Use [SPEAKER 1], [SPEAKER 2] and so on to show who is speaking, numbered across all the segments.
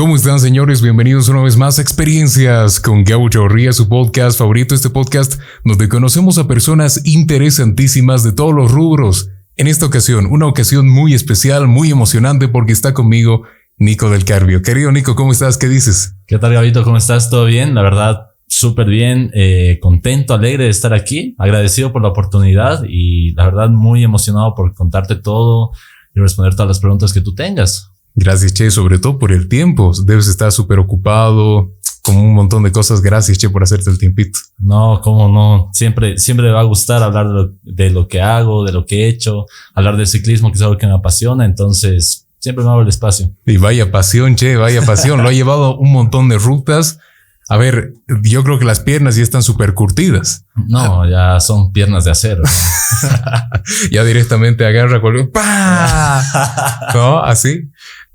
[SPEAKER 1] ¿Cómo están, señores? Bienvenidos una vez más a Experiencias con Gaucho Ría, su podcast favorito, este podcast donde conocemos a personas interesantísimas de todos los rubros. En esta ocasión, una ocasión muy especial, muy emocionante porque está conmigo Nico del Carpio. Querido Nico, ¿cómo estás? ¿Qué dices?
[SPEAKER 2] ¿Qué tal, Gabito? ¿Cómo estás? ¿Todo bien? La verdad, súper bien, eh, contento, alegre de estar aquí, agradecido por la oportunidad y la verdad muy emocionado por contarte todo y responder todas las preguntas que tú tengas.
[SPEAKER 1] Gracias, Che, sobre todo por el tiempo. Debes estar súper ocupado con un montón de cosas. Gracias, Che, por hacerte el tiempito.
[SPEAKER 2] No, cómo no. Siempre, siempre me va a gustar hablar de lo, de lo que hago, de lo que he hecho, hablar del ciclismo, que es algo que me apasiona. Entonces, siempre me hago el espacio.
[SPEAKER 1] Y vaya pasión, Che, vaya pasión. Lo ha llevado un montón de rutas. A ver, yo creo que las piernas ya están súper curtidas.
[SPEAKER 2] No, ya son piernas de acero.
[SPEAKER 1] ya directamente agarra cualquier... ¡Pah! ¿No? Así.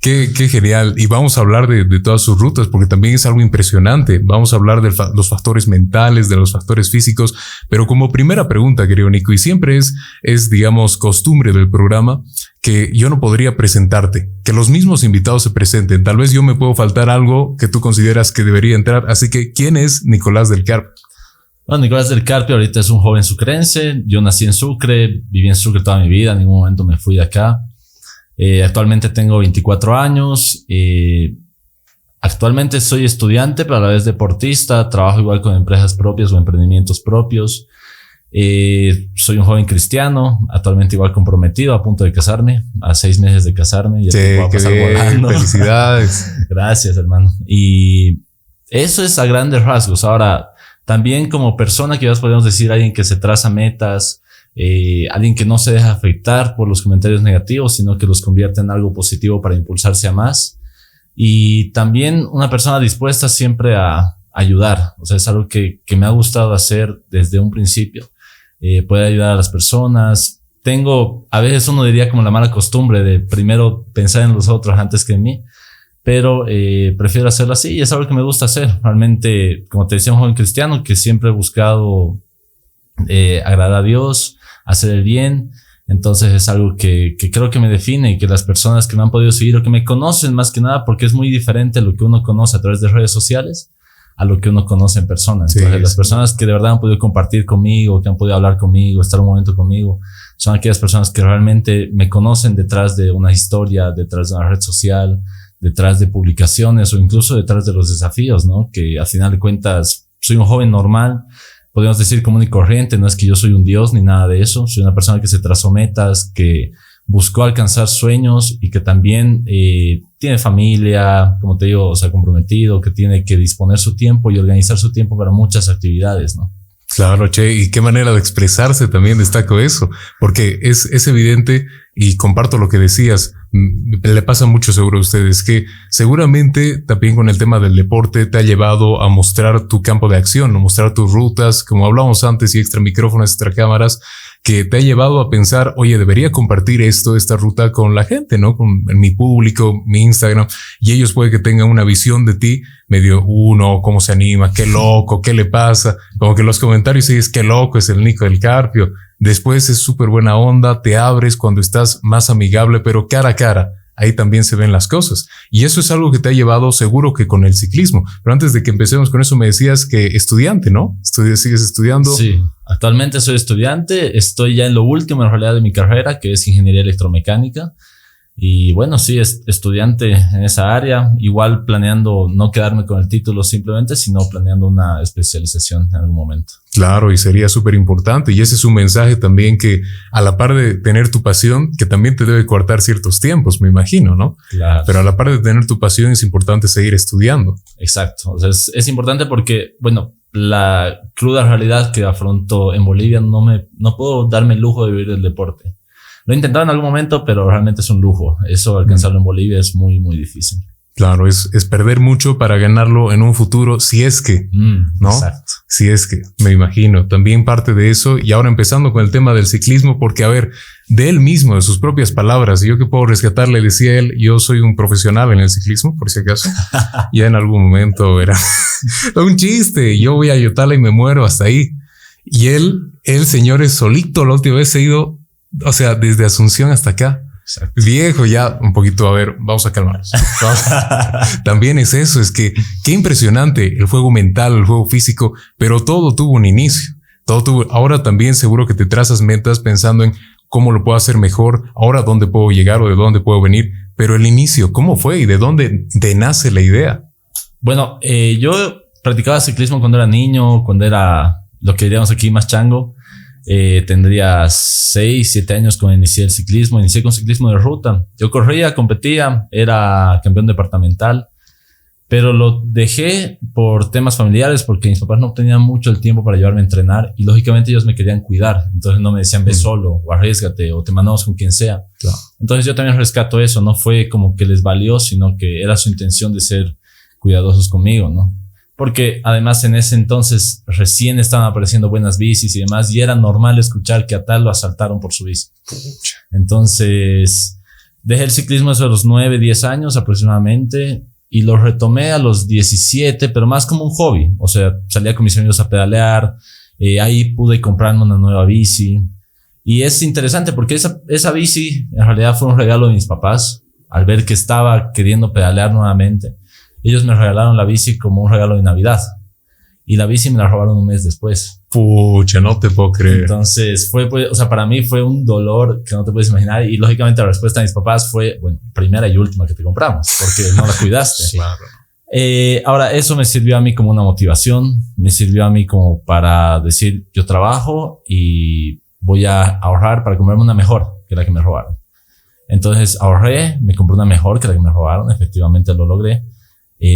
[SPEAKER 1] Qué, qué, genial. Y vamos a hablar de, de, todas sus rutas, porque también es algo impresionante. Vamos a hablar de los factores mentales, de los factores físicos. Pero como primera pregunta, querido Nico, y siempre es, es, digamos, costumbre del programa, que yo no podría presentarte, que los mismos invitados se presenten. Tal vez yo me puedo faltar algo que tú consideras que debería entrar. Así que, ¿quién es Nicolás del Carpio?
[SPEAKER 2] Bueno, Nicolás del Carpio ahorita es un joven sucrense. Yo nací en Sucre, viví en Sucre toda mi vida, en ningún momento me fui de acá. Eh, actualmente tengo 24 años. Eh, actualmente soy estudiante, pero a la vez deportista. Trabajo igual con empresas propias o emprendimientos propios. Eh, soy un joven cristiano, actualmente igual comprometido, a punto de casarme, a seis meses de casarme.
[SPEAKER 1] Ya sí, a pasar volando. Felicidades.
[SPEAKER 2] Gracias, hermano. Y eso es a grandes rasgos. Ahora, también como persona que ya podemos decir alguien que se traza metas, eh, alguien que no se deja afectar por los comentarios negativos, sino que los convierte en algo positivo para impulsarse a más. Y también una persona dispuesta siempre a ayudar. O sea, es algo que, que me ha gustado hacer desde un principio. Eh, poder ayudar a las personas. Tengo, a veces uno diría como la mala costumbre de primero pensar en los otros antes que en mí, pero eh, prefiero hacerlo así y es algo que me gusta hacer. Realmente, como te decía, un joven cristiano que siempre he buscado eh, agradar a Dios, hacer el bien. Entonces es algo que, que, creo que me define y que las personas que me han podido seguir o que me conocen más que nada, porque es muy diferente lo que uno conoce a través de redes sociales a lo que uno conoce en persona. Entonces sí, las sí. personas que de verdad han podido compartir conmigo, que han podido hablar conmigo, estar un momento conmigo, son aquellas personas que realmente me conocen detrás de una historia, detrás de una red social, detrás de publicaciones o incluso detrás de los desafíos, ¿no? Que al final de cuentas soy un joven normal podemos decir común y corriente, no es que yo soy un dios ni nada de eso, soy una persona que se trazó metas, que buscó alcanzar sueños y que también eh, tiene familia, como te digo, o sea, comprometido, que tiene que disponer su tiempo y organizar su tiempo para muchas actividades, ¿no?
[SPEAKER 1] Claro, Che, y qué manera de expresarse también destaco eso, porque es, es evidente y comparto lo que decías, le pasa mucho seguro a ustedes que seguramente también con el tema del deporte te ha llevado a mostrar tu campo de acción, a mostrar tus rutas, como hablamos antes y extra micrófonos, extra cámaras, que te ha llevado a pensar, oye, debería compartir esto, esta ruta con la gente, ¿no? Con mi público, mi Instagram, y ellos puede que tengan una visión de ti medio, uno, cómo se anima, qué loco, qué le pasa, como que los comentarios es qué loco es el Nico del Carpio, después es súper buena onda, te abres cuando estás más amigable, pero cara a cara ahí también se ven las cosas. Y eso es algo que te ha llevado seguro que con el ciclismo. Pero antes de que empecemos con eso, me decías que estudiante, ¿no? Sigues estudiando.
[SPEAKER 2] Sí, actualmente soy estudiante, estoy ya en lo último en realidad de mi carrera, que es ingeniería electromecánica. Y bueno, sí, es estudiante en esa área, igual planeando no quedarme con el título simplemente, sino planeando una especialización en algún momento.
[SPEAKER 1] Claro, y sería súper importante. Y ese es un mensaje también que a la par de tener tu pasión, que también te debe cortar ciertos tiempos, me imagino, ¿no?
[SPEAKER 2] Claro.
[SPEAKER 1] Pero a la par de tener tu pasión es importante seguir estudiando.
[SPEAKER 2] Exacto. O sea, es, es importante porque, bueno, la cruda realidad que afronto en Bolivia no me, no puedo darme el lujo de vivir del deporte. Lo he intentado en algún momento, pero realmente es un lujo. Eso alcanzarlo en Bolivia es muy, muy difícil.
[SPEAKER 1] Claro, es, es perder mucho para ganarlo en un futuro, si es que,
[SPEAKER 2] Mm,
[SPEAKER 1] ¿no?
[SPEAKER 2] Exacto.
[SPEAKER 1] Si es que, me imagino, también parte de eso. Y ahora empezando con el tema del ciclismo, porque a ver, de él mismo, de sus propias palabras, yo que puedo rescatarle, decía él, yo soy un profesional en el ciclismo, por si acaso. ya en algún momento era un chiste, yo voy a Yotala y me muero hasta ahí. Y él, él, señores, solito, la última vez he ido, o sea, desde Asunción hasta acá. Viejo, ya un poquito, a ver, vamos a calmarnos. También es eso, es que qué impresionante el juego mental, el juego físico, pero todo tuvo un inicio. Todo tuvo, ahora también seguro que te trazas metas pensando en cómo lo puedo hacer mejor, ahora dónde puedo llegar o de dónde puedo venir, pero el inicio, ¿cómo fue y de dónde de nace la idea?
[SPEAKER 2] Bueno, eh, yo practicaba ciclismo cuando era niño, cuando era lo que diríamos aquí más chango. Eh, tendría 6, 7 años cuando inicié el ciclismo. Inicié con ciclismo de ruta. Yo corría, competía, era campeón departamental, pero lo dejé por temas familiares porque mis papás no tenían mucho el tiempo para llevarme a entrenar y lógicamente ellos me querían cuidar. Entonces no me decían ve mm. solo o arriesgate o te mandamos con quien sea. Entonces yo también rescato eso. No fue como que les valió, sino que era su intención de ser cuidadosos conmigo, ¿no? Porque además en ese entonces recién estaban apareciendo buenas bicis y demás, y era normal escuchar que a tal lo asaltaron por su bici. Entonces, dejé el ciclismo a los 9, 10 años aproximadamente y lo retomé a los 17, pero más como un hobby. O sea, salía con mis amigos a pedalear, eh, ahí pude comprarme una nueva bici. Y es interesante porque esa, esa bici en realidad fue un regalo de mis papás al ver que estaba queriendo pedalear nuevamente ellos me regalaron la bici como un regalo de Navidad. Y la bici me la robaron un mes después.
[SPEAKER 1] Pucha, no te puedo creer.
[SPEAKER 2] Entonces fue, o sea, para mí fue un dolor que no te puedes imaginar. Y lógicamente la respuesta de mis papás fue, bueno, primera y última que te compramos, porque no la cuidaste. claro. Eh, ahora, eso me sirvió a mí como una motivación, me sirvió a mí como para decir, yo trabajo y voy a ahorrar para comprarme una mejor que la que me robaron. Entonces ahorré, me compré una mejor que la que me robaron, efectivamente lo logré.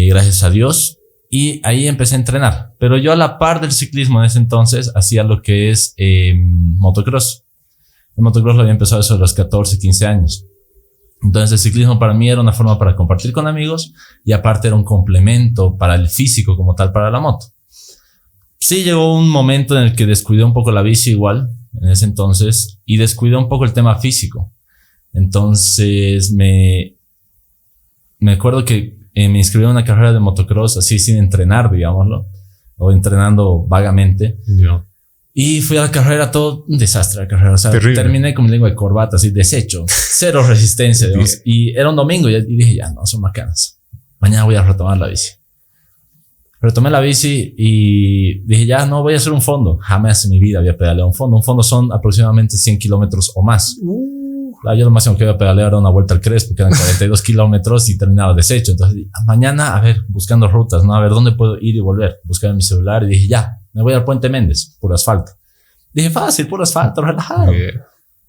[SPEAKER 2] Gracias a Dios. Y ahí empecé a entrenar. Pero yo a la par del ciclismo en ese entonces hacía lo que es eh, motocross. El motocross lo había empezado eso a los 14, 15 años. Entonces el ciclismo para mí era una forma para compartir con amigos y aparte era un complemento para el físico como tal para la moto. Sí llegó un momento en el que descuidé un poco la bici igual en ese entonces y descuidé un poco el tema físico. Entonces me, me acuerdo que eh, me inscribí en una carrera de motocross así sin entrenar, digámoslo, o entrenando vagamente. Y fui a la carrera, todo un desastre la carrera. O sea, terminé con mi lengua de corbata, así deshecho, cero resistencia. y era un domingo y, dije, ya no, son macanas. Mañana voy a retomar la bici. Retomé la bici y dije, ya no voy a hacer un fondo. Jamás en mi vida había pedaleado un fondo. Un fondo son aproximadamente 100 kilómetros o más. Uh. Ah, yo lo máximo que iba a pedalear era una vuelta al Crespo, que eran 42 kilómetros y terminaba deshecho. Entonces, mañana, a ver, buscando rutas, ¿no? A ver, ¿dónde puedo ir y volver? Buscar en mi celular y dije, ya, me voy al Puente Méndez, por asfalto. Dije, fácil, puro asfalto, relajado.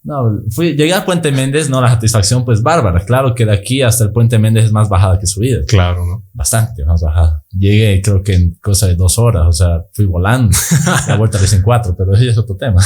[SPEAKER 2] No, fui, llegué al Puente Méndez, no, la satisfacción pues bárbara. Claro que de aquí hasta el Puente Méndez es más bajada que subida.
[SPEAKER 1] Claro, ¿no?
[SPEAKER 2] Bastante más bajada. Llegué creo que en cosa de dos horas, o sea, fui volando. la vuelta en cuatro, pero ese es otro tema.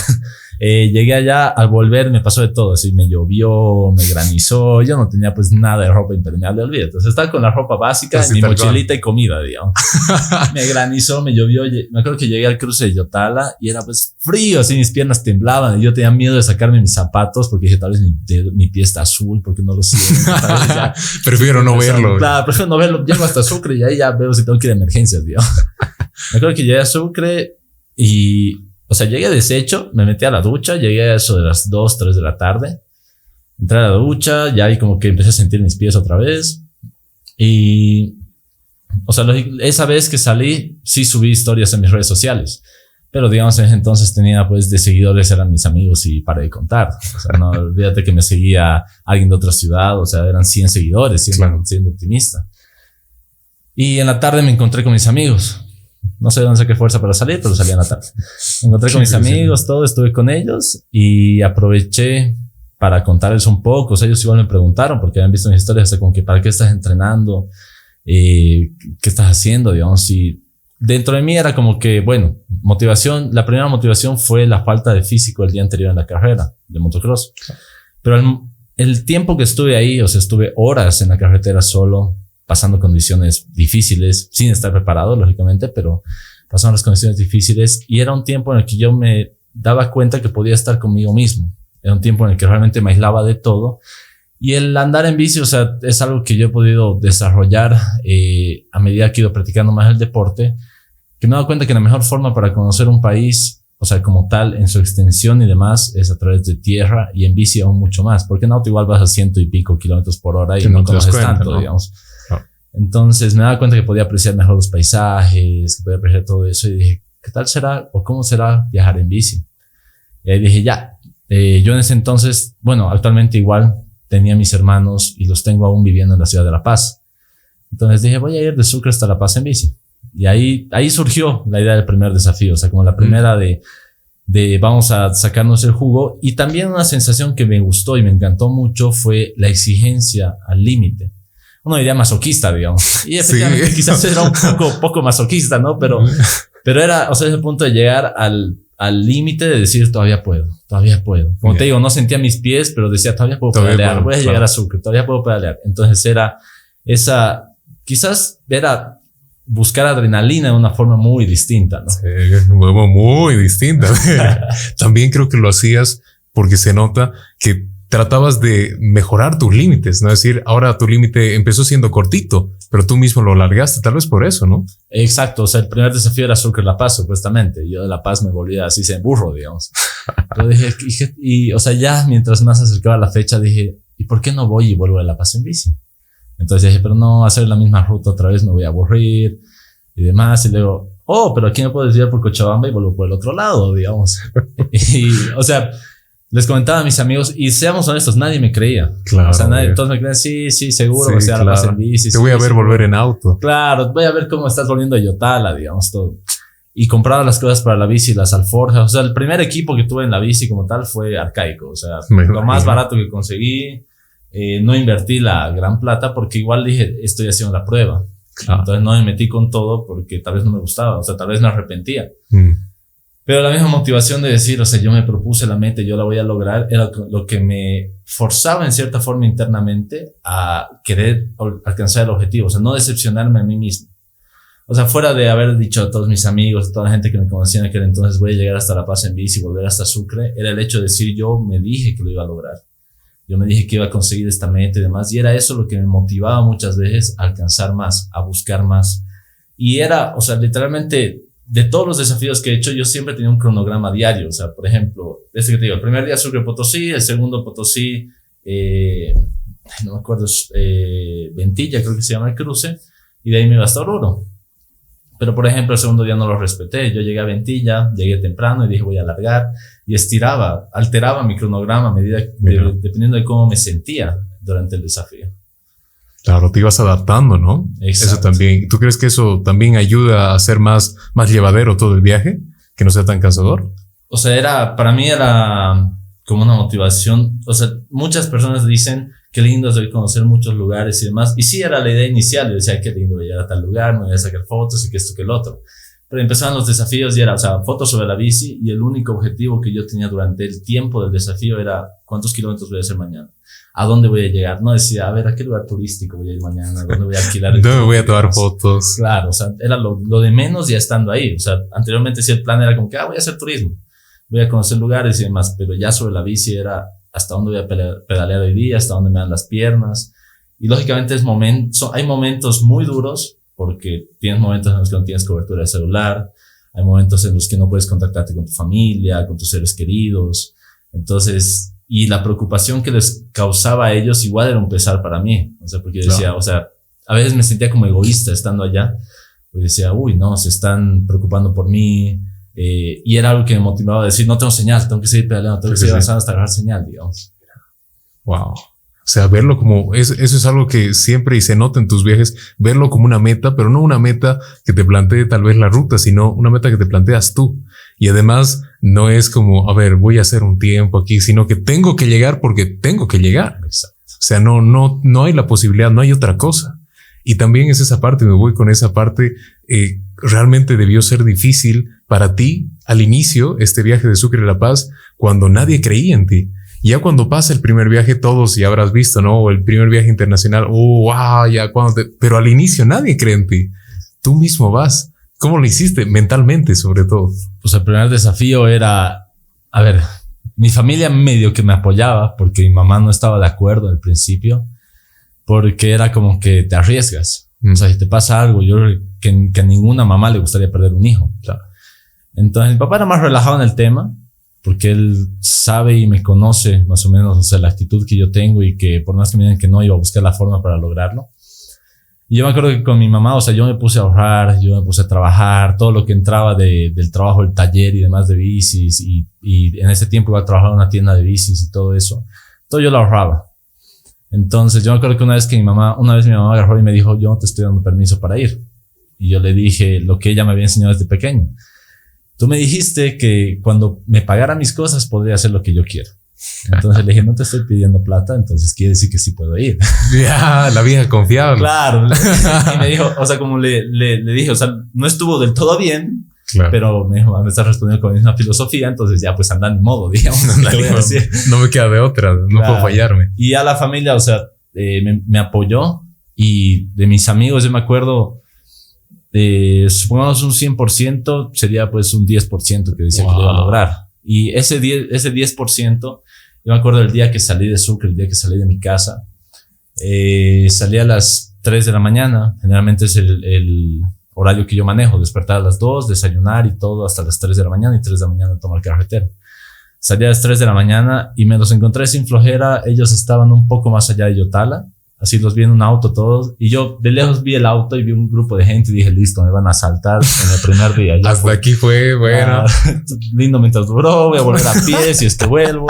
[SPEAKER 2] Eh, llegué allá, al volver me pasó de todo, así me llovió, me granizó, yo no tenía pues nada de ropa impermeable, olvídate. Entonces estaba con la ropa básica, mi mochilita y comida, digamos. me granizó, me llovió, me acuerdo que llegué al cruce de Yotala y era pues frío, así mis piernas temblaban y yo tenía miedo de sacarme mis zapatos porque dije tal vez mi, mi pie está azul porque no lo siento.
[SPEAKER 1] prefiero no verlo.
[SPEAKER 2] Claro, prefiero no verlo. Llego hasta Sucre y ahí ya veo si tengo que ir a emergencias, digamos. me acuerdo que llegué a Sucre y o sea, llegué deshecho, me metí a la ducha, llegué a eso de las 2, 3 de la tarde. Entré a la ducha, ya ahí como que empecé a sentir mis pies otra vez. Y, o sea, esa vez que salí, sí subí historias en mis redes sociales. Pero digamos, en ese entonces tenía pues de seguidores, eran mis amigos y paré de contar. O sea, no olvídate que me seguía alguien de otra ciudad, o sea, eran 100 seguidores, siendo, siendo optimista. Y en la tarde me encontré con mis amigos. No sé dónde saqué fuerza para salir, pero salí en la tarde. Me encontré con mis amigos, todo, estuve con ellos y aproveché para contarles un poco. O sea, ellos igual me preguntaron porque habían visto mis historias, o como que para qué estás entrenando, eh, qué estás haciendo, digamos. Y dentro de mí era como que, bueno, motivación, la primera motivación fue la falta de físico el día anterior en la carrera de motocross. Pero el, el tiempo que estuve ahí, o sea, estuve horas en la carretera solo, pasando condiciones difíciles, sin estar preparado, lógicamente, pero pasaron las condiciones difíciles y era un tiempo en el que yo me daba cuenta que podía estar conmigo mismo. Era un tiempo en el que realmente me aislaba de todo. Y el andar en bici, o sea, es algo que yo he podido desarrollar eh, a medida que he ido practicando más el deporte, que me he dado cuenta que la mejor forma para conocer un país o sea, como tal, en su extensión y demás, es a través de tierra y en bici aún mucho más, porque en auto igual vas a ciento y pico kilómetros por hora y no, no conoces tanto, digamos. Entonces me daba cuenta que podía apreciar mejor los paisajes, que podía apreciar todo eso y dije, ¿qué tal será o cómo será viajar en bici? Y ahí dije, ya, eh, yo en ese entonces, bueno, actualmente igual tenía mis hermanos y los tengo aún viviendo en la ciudad de La Paz. Entonces dije, voy a ir de Sucre hasta La Paz en bici. Y ahí, ahí surgió la idea del primer desafío, o sea, como la primera de, de vamos a sacarnos el jugo. Y también una sensación que me gustó y me encantó mucho fue la exigencia al límite. Una idea masoquista, digamos. Y efectivamente quizás era un poco, poco masoquista, ¿no? Pero, pero era, o sea, ese punto de llegar al al límite de decir todavía puedo, todavía puedo. Como te digo, no sentía mis pies, pero decía todavía puedo pedalear, voy a llegar a Sucre, todavía puedo pedalear. Entonces era esa, quizás era buscar adrenalina de una forma muy distinta, ¿no? Sí,
[SPEAKER 1] muy distinta. También creo que lo hacías porque se nota que tratabas de mejorar tus límites, ¿no? Es decir, ahora tu límite empezó siendo cortito, pero tú mismo lo largaste, tal vez por eso, ¿no?
[SPEAKER 2] Exacto, o sea, el primer desafío era Sucre La Paz, supuestamente. Yo de La Paz me volvía así, se burro, digamos. Pero dije, y, o sea, ya mientras más acercaba la fecha, dije, ¿y por qué no voy y vuelvo de La Paz en bici? Entonces dije, pero no, hacer la misma ruta otra vez me voy a aburrir y demás. Y luego, oh, pero aquí me puedo desviar por Cochabamba y vuelvo por el otro lado, digamos. y, o sea, les comentaba a mis amigos y seamos honestos, nadie me creía. Claro. O sea, nadie, todos me creían, sí, sí, seguro, o sea, la en bici.
[SPEAKER 1] Te voy a ver volver en auto.
[SPEAKER 2] Claro, voy a ver cómo estás volviendo a Yotala, digamos, todo. Y compraba las cosas para la bici, las alforjas. O sea, el primer equipo que tuve en la bici como tal fue arcaico. O sea, lo más barato que conseguí. Eh, no invertí la gran plata porque igual dije, estoy haciendo la prueba. Entonces no me metí con todo porque tal vez no me gustaba. O sea, tal vez me arrepentía. Mm. Pero la misma motivación de decir, o sea, yo me propuse la meta, yo la voy a lograr, era lo que me forzaba en cierta forma internamente a querer alcanzar el objetivo, o sea, no decepcionarme a mí mismo. O sea, fuera de haber dicho a todos mis amigos, a toda la gente que me conocía en aquel entonces, voy a llegar hasta La Paz en bici volver hasta Sucre, era el hecho de decir, yo me dije que lo iba a lograr. Yo me dije que iba a conseguir esta meta y demás, y era eso lo que me motivaba muchas veces a alcanzar más, a buscar más. Y era, o sea, literalmente de todos los desafíos que he hecho, yo siempre tenía un cronograma diario. O sea, por ejemplo, este que te digo, el primer día Sucre Potosí, el segundo Potosí, eh, no me acuerdo, eh, Ventilla, creo que se llama el cruce, y de ahí me iba hasta Oruro. Pero, por ejemplo, el segundo día no lo respeté. Yo llegué a Ventilla, llegué temprano y dije voy a alargar y estiraba, alteraba mi cronograma a medida, dependiendo de cómo me sentía durante el desafío.
[SPEAKER 1] Claro, te ibas adaptando, ¿no? Eso también. ¿Tú crees que eso también ayuda a hacer más, más llevadero todo el viaje? Que no sea tan cansador.
[SPEAKER 2] O sea, era, para mí era como una motivación. O sea, muchas personas dicen qué lindo es conocer muchos lugares y demás. Y sí era la idea inicial. Yo decía, qué lindo llegar a tal lugar, me voy a sacar fotos y que esto, que el otro. Pero empezaban los desafíos y era, o sea, fotos sobre la bici y el único objetivo que yo tenía durante el tiempo del desafío era cuántos kilómetros voy a hacer mañana a dónde voy a llegar. No decía, a ver, a qué lugar turístico voy a ir mañana, a dónde voy a alquilar.
[SPEAKER 1] ¿Dónde voy a tomar fotos?
[SPEAKER 2] Claro, o sea, era lo, lo, de menos ya estando ahí. O sea, anteriormente sí el plan era como que, ah, voy a hacer turismo, voy a conocer lugares y demás, pero ya sobre la bici era hasta dónde voy a pedalear hoy día, hasta dónde me dan las piernas. Y lógicamente es momento, hay momentos muy duros porque tienes momentos en los que no tienes cobertura de celular, hay momentos en los que no puedes contactarte con tu familia, con tus seres queridos. Entonces, y la preocupación que les causaba a ellos igual era un pesar para mí. O sea, porque yo decía, o sea, a veces me sentía como egoísta estando allá. Porque decía, uy, no, se están preocupando por mí. Eh, y era algo que me motivaba a decir, no tengo señal, tengo que seguir pedaleando, tengo que seguir avanzando hasta agarrar señal, digamos.
[SPEAKER 1] Wow. O sea, verlo como, eso es algo que siempre y se nota en tus viajes, verlo como una meta, pero no una meta que te plantee tal vez la ruta, sino una meta que te planteas tú. Y además no es como, a ver, voy a hacer un tiempo aquí, sino que tengo que llegar porque tengo que llegar. O sea, no, no, no hay la posibilidad, no hay otra cosa. Y también es esa parte, me voy con esa parte, eh, realmente debió ser difícil para ti al inicio, este viaje de Sucre a La Paz, cuando nadie creía en ti. Ya cuando pasa el primer viaje, todos ya habrás visto, ¿no? O el primer viaje internacional, oh, wow, ya cuando pero al inicio nadie cree en ti. Tú mismo vas. ¿Cómo lo hiciste? Mentalmente, sobre todo.
[SPEAKER 2] Pues el primer desafío era, a ver, mi familia medio que me apoyaba porque mi mamá no estaba de acuerdo al principio, porque era como que te arriesgas. O sea, si te pasa algo, yo que, que a ninguna mamá le gustaría perder un hijo. Entonces mi papá era más relajado en el tema, porque él sabe y me conoce más o menos, o sea, la actitud que yo tengo y que por más que me digan que no, iba a buscar la forma para lograrlo. Y yo me acuerdo que con mi mamá, o sea, yo me puse a ahorrar, yo me puse a trabajar, todo lo que entraba de, del trabajo, el taller y demás de bicis, y, y en ese tiempo iba a trabajar en una tienda de bicis y todo eso, todo yo lo ahorraba. Entonces yo me acuerdo que una vez que mi mamá, una vez mi mamá agarró y me dijo, yo no te estoy dando permiso para ir. Y yo le dije lo que ella me había enseñado desde pequeño. Tú me dijiste que cuando me pagara mis cosas podría hacer lo que yo quiera. Entonces le dije, no te estoy pidiendo plata, entonces quiere decir que sí puedo ir.
[SPEAKER 1] Ya, la vieja confiable.
[SPEAKER 2] Claro. Y me dijo, o sea, como le, le, le dije, o sea, no estuvo del todo bien,
[SPEAKER 1] Claro.
[SPEAKER 2] pero me dijo, "Ah, me estás respondiendo con la misma filosofía, entonces ya pues anda ni modo, digamos. ¿qué voy a decir?
[SPEAKER 1] no me queda de otra, no
[SPEAKER 2] Claro.
[SPEAKER 1] puedo fallarme.
[SPEAKER 2] Y a la familia, o sea, eh, me, me apoyó y de mis amigos, yo me acuerdo, eh, supongamos un 100%, sería pues un 10% que decía que lo iba a
[SPEAKER 1] Wow.
[SPEAKER 2] lograr. Y ese 10%, ese 10%, yo me acuerdo del día que salí de Sucre, el día que salí de mi casa, eh, salí a las 3 de la mañana, generalmente es el, el horario que yo manejo, despertar a las 2, desayunar y todo hasta las 3 de la mañana y 3 de la mañana tomar carretera. Salí a las 3 de la mañana y me los encontré sin flojera. Ellos estaban un poco más allá de Yotala. Así los vi en un auto todos. Y yo de lejos vi el auto y vi un grupo de gente y dije, listo, me van a asaltar en el primer día.
[SPEAKER 1] Hasta
[SPEAKER 2] fue.
[SPEAKER 1] aquí fue, bueno.
[SPEAKER 2] Ah, lindo mientras duró, voy a volver a pie si es que vuelvo.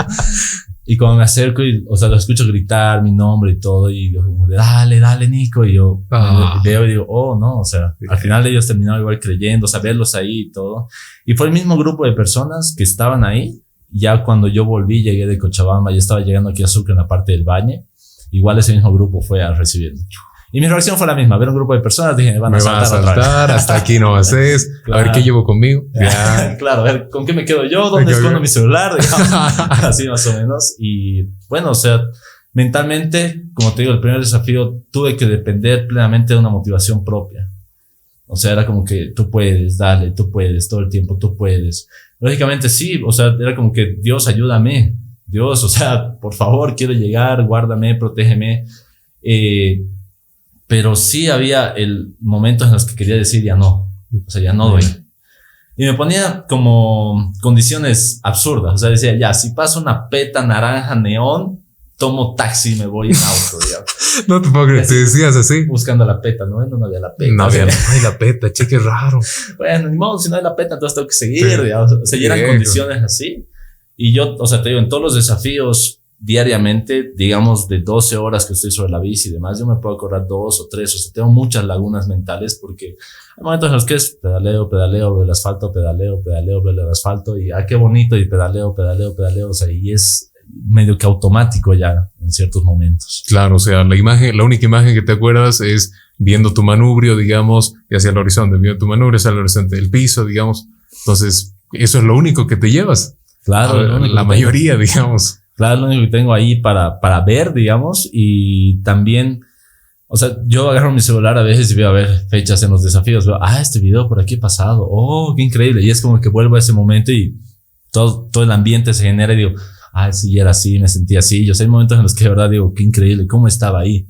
[SPEAKER 2] Y cuando me acerco y, o sea, lo escucho gritar mi nombre y todo, y yo como, de, dale, dale, Nico, y yo
[SPEAKER 1] Ah.
[SPEAKER 2] veo y digo, oh, no, o sea, al final ellos terminaron igual creyendo, o sea, verlos ahí y todo. Y fue el mismo grupo de personas que estaban ahí, ya cuando yo volví, llegué de Cochabamba, ya estaba llegando aquí a Sucre en la parte del Bañe, igual ese mismo grupo fue a recibirme. Y mi reacción fue la misma, ver un grupo de personas, dije, me van a
[SPEAKER 1] me a
[SPEAKER 2] saltar, vez".
[SPEAKER 1] saltar, hasta aquí no haces. A ver
[SPEAKER 2] Claro.
[SPEAKER 1] qué llevo conmigo. Ya.
[SPEAKER 2] claro, a ver, ¿con qué me quedo yo? ¿Dónde escondo mi celular? Digamos, así más o menos. Y bueno, o sea, mentalmente, como te digo, el primer desafío tuve que depender plenamente de una motivación propia. O sea, era como que tú puedes, dale, tú puedes, todo el tiempo tú puedes. Lógicamente sí, o sea, era como que Dios ayúdame, Dios, o sea, por favor, quiero llegar, guárdame, protégeme. Eh, pero sí había el momentos en los que quería decir ya no, o sea, ya no doy. Y me ponía como condiciones absurdas, o sea, decía, ya, si pasa una peta naranja neón, tomo taxi y me voy en auto, digamos,
[SPEAKER 1] No te puedo creer, te decías así.
[SPEAKER 2] buscando la peta, ¿no? No, no había la peta.
[SPEAKER 1] No
[SPEAKER 2] o sea,
[SPEAKER 1] había, ay, la peta, che, qué raro.
[SPEAKER 2] bueno, ni modo, si no hay la peta, entonces tengo que seguir,
[SPEAKER 1] Sí.
[SPEAKER 2] digamos. O sea, y eran condiciones así. Y yo, o sea, te digo, en todos los desafíos diariamente, digamos, de 12 horas que estoy sobre la bici y demás, yo me puedo correr dos o tres, o sea, tengo muchas lagunas mentales porque hay momentos en los que es pedaleo, pedaleo, veo el asfalto, pedaleo, pedaleo, veo el asfalto y, ah, qué bonito, y pedaleo, pedaleo, pedaleo, o sea, y es medio que automático ya en ciertos momentos.
[SPEAKER 1] Claro, o sea, la imagen, la única imagen que te acuerdas es viendo tu manubrio, digamos, y hacia el horizonte, viendo tu manubrio hacia el horizonte del piso, digamos. Entonces, eso es lo único que te llevas.
[SPEAKER 2] Claro,
[SPEAKER 1] la
[SPEAKER 2] tengo.
[SPEAKER 1] mayoría, digamos.
[SPEAKER 2] Claro, lo único que tengo ahí para, para ver, digamos, y también, o sea, yo agarro mi celular a veces y veo a ver fechas en los desafíos, veo, ah, este video por aquí ha pasado, oh, qué increíble, y es como que vuelvo a ese momento y todo, todo el ambiente se genera y digo, ah, sí, era así, me sentí así, yo sé, hay momentos en los que de verdad digo, qué increíble, cómo estaba ahí.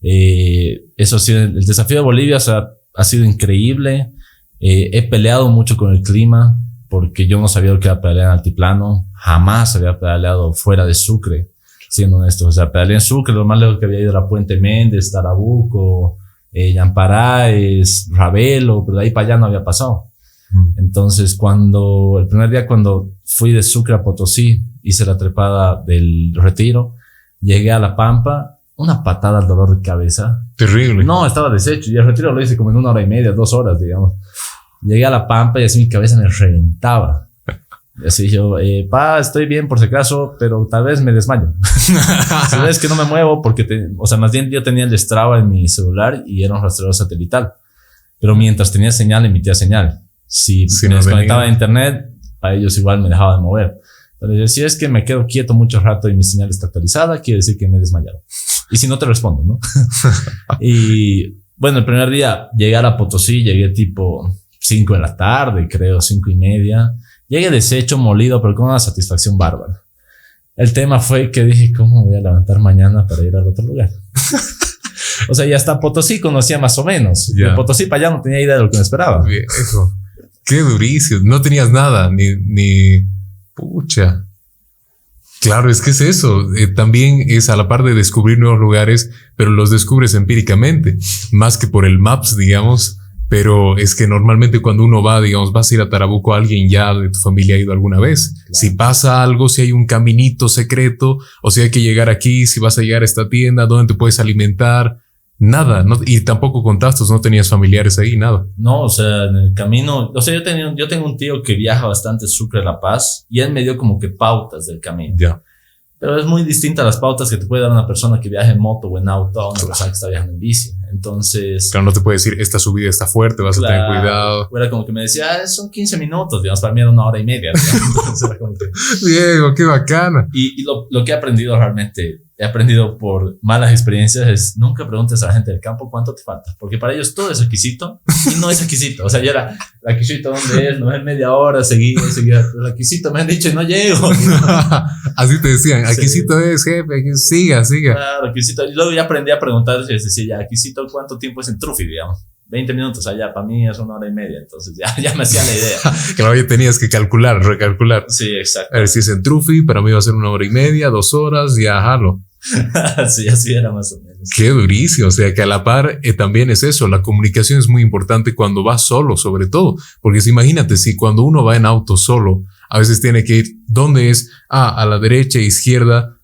[SPEAKER 2] Eh, eso sí, el desafío de Bolivia o sea, ha sido increíble, eh, he peleado mucho con el clima, porque yo no sabía lo que era pedalear en altiplano, jamás había pedaleado fuera de Sucre, siendo honesto. O sea, pedaleé en Sucre, lo más lejos que había ido era Puente Méndez, Tarabuco, eh, Yamparaes, Ravelo, pero de ahí para allá no había pasado. Entonces, cuando, el primer día cuando fui de Sucre a Potosí, hice la trepada del retiro, llegué a La Pampa, una patada al dolor de cabeza,
[SPEAKER 1] Terrible.
[SPEAKER 2] no, estaba deshecho. Y el retiro lo hice como en una hora y media, dos horas, digamos. Llegué a la pampa y así mi cabeza me reventaba. Y así yo, eh, pa, estoy bien por si acaso, pero tal vez me desmayo. si ves que no me muevo, porque, te- o sea, más bien yo tenía el Strava en mi celular y era un rastreador satelital. Pero mientras tenía señal, emitía señal. Si
[SPEAKER 1] Sí,
[SPEAKER 2] me
[SPEAKER 1] no
[SPEAKER 2] desconectaba de internet, a ellos igual me dejaba de mover. Pero yo, si es que me quedo quieto mucho rato y mi señal está actualizada, quiere decir que me he desmayado. Y si no te respondo, ¿no? y bueno, el primer día llegué a la Potosí, llegué tipo 5 de la tarde, creo, cinco y media. Llegué deshecho, molido, pero con una satisfacción bárbara. El tema fue que dije, ¿cómo voy a levantar mañana para ir al otro lugar? o sea, ya hasta Potosí conocía más o menos.
[SPEAKER 1] Ya.
[SPEAKER 2] De Potosí para allá no tenía idea de lo que me esperaba.
[SPEAKER 1] Viejo. Qué durísimo. No tenías nada, ni, ni, pucha. Claro, es que es eso. Eh, también es a la par de descubrir nuevos lugares, pero los descubres empíricamente, más que por el Maps, digamos. Pero es que normalmente cuando uno va, digamos, vas a ir a Tarabuco, alguien ya de tu familia ha ido alguna vez. Si pasa algo, si hay un caminito secreto, o si hay que llegar aquí, si vas a llegar a esta tienda, dónde te puedes alimentar, Nada, no, y tampoco contaste, no tenías familiares ahí, nada.
[SPEAKER 2] No, o sea, en el camino, o sea, yo, tenía, yo tengo un tío que viaja bastante Sucre La Paz y él me dio como que pautas del camino.
[SPEAKER 1] Ya.
[SPEAKER 2] Pero es muy distinta a las pautas que te puede dar una persona que viaja en moto o en auto a una persona que está viajando en bici. Entonces.
[SPEAKER 1] Claro, no te puede decir, esta subida está fuerte, vas a tener cuidado.
[SPEAKER 2] Era como que me decía, ah, son 15 minutos, digamos, para mí era una hora y media. Entonces era
[SPEAKER 1] como que, Diego, qué bacana.
[SPEAKER 2] Y, y lo, lo que he aprendido realmente he aprendido por malas experiencias es nunca preguntes a la gente del campo cuánto te falta, porque para ellos todo es requisito y no es requisito. O sea, ya era requisito dónde es, no es media hora, seguía, seguía. Requisito me han dicho y no llego.
[SPEAKER 1] Así te decían, requisito es jefe, siga, siga.
[SPEAKER 2] Ah, requisito. Y luego ya aprendí a preguntar, es decir, ya requisito cuánto tiempo es en Trufi, digamos. 20 minutos allá, para mí es una hora y media, entonces ya, ya me hacía la idea.
[SPEAKER 1] claro, ya tenías que calcular, recalcular.
[SPEAKER 2] Sí, exacto.
[SPEAKER 1] A ver, si es en Trufi, para mí va a ser una hora y media, dos horas, ya jalo.
[SPEAKER 2] sí, así era más o menos.
[SPEAKER 1] Qué durísimo. O sea, que a la par eh, también es eso. La comunicación es muy importante cuando vas solo, sobre todo. Porque si imagínate, si cuando uno va en auto solo, a veces tiene que ir, ¿dónde es? Ah, a la derecha, izquierda.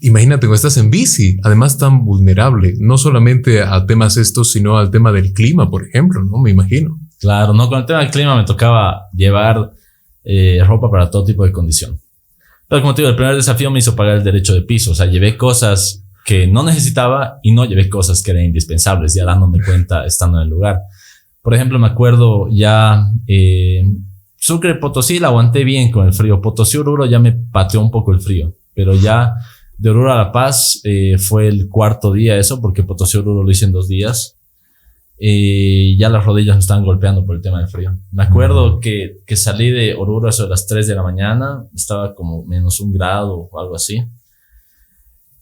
[SPEAKER 1] Imagínate cuando estás en bici, además tan vulnerable, no solamente a temas estos, sino al tema del clima, por ejemplo, ¿no? Me imagino.
[SPEAKER 2] Claro, no, con el tema del clima me tocaba llevar eh, ropa para todo tipo de condición. Pero como te digo, el primer desafío me hizo pagar el derecho de piso. O sea, llevé cosas que no necesitaba y no llevé cosas que eran indispensables, ya dándome cuenta estando en el lugar. Por ejemplo, me acuerdo ya, eh, Sucre Potosí la aguanté bien con el frío. Potosí Oruro ya me pateó un poco el frío, pero ya de Oruro a La Paz eh, fue el cuarto día eso, porque Potosí Oruro lo hice en dos días y ya las rodillas me estaban golpeando por el tema del frío. Me acuerdo que, que salí de Oruro a las 3 de la mañana, estaba como menos un grado o algo así.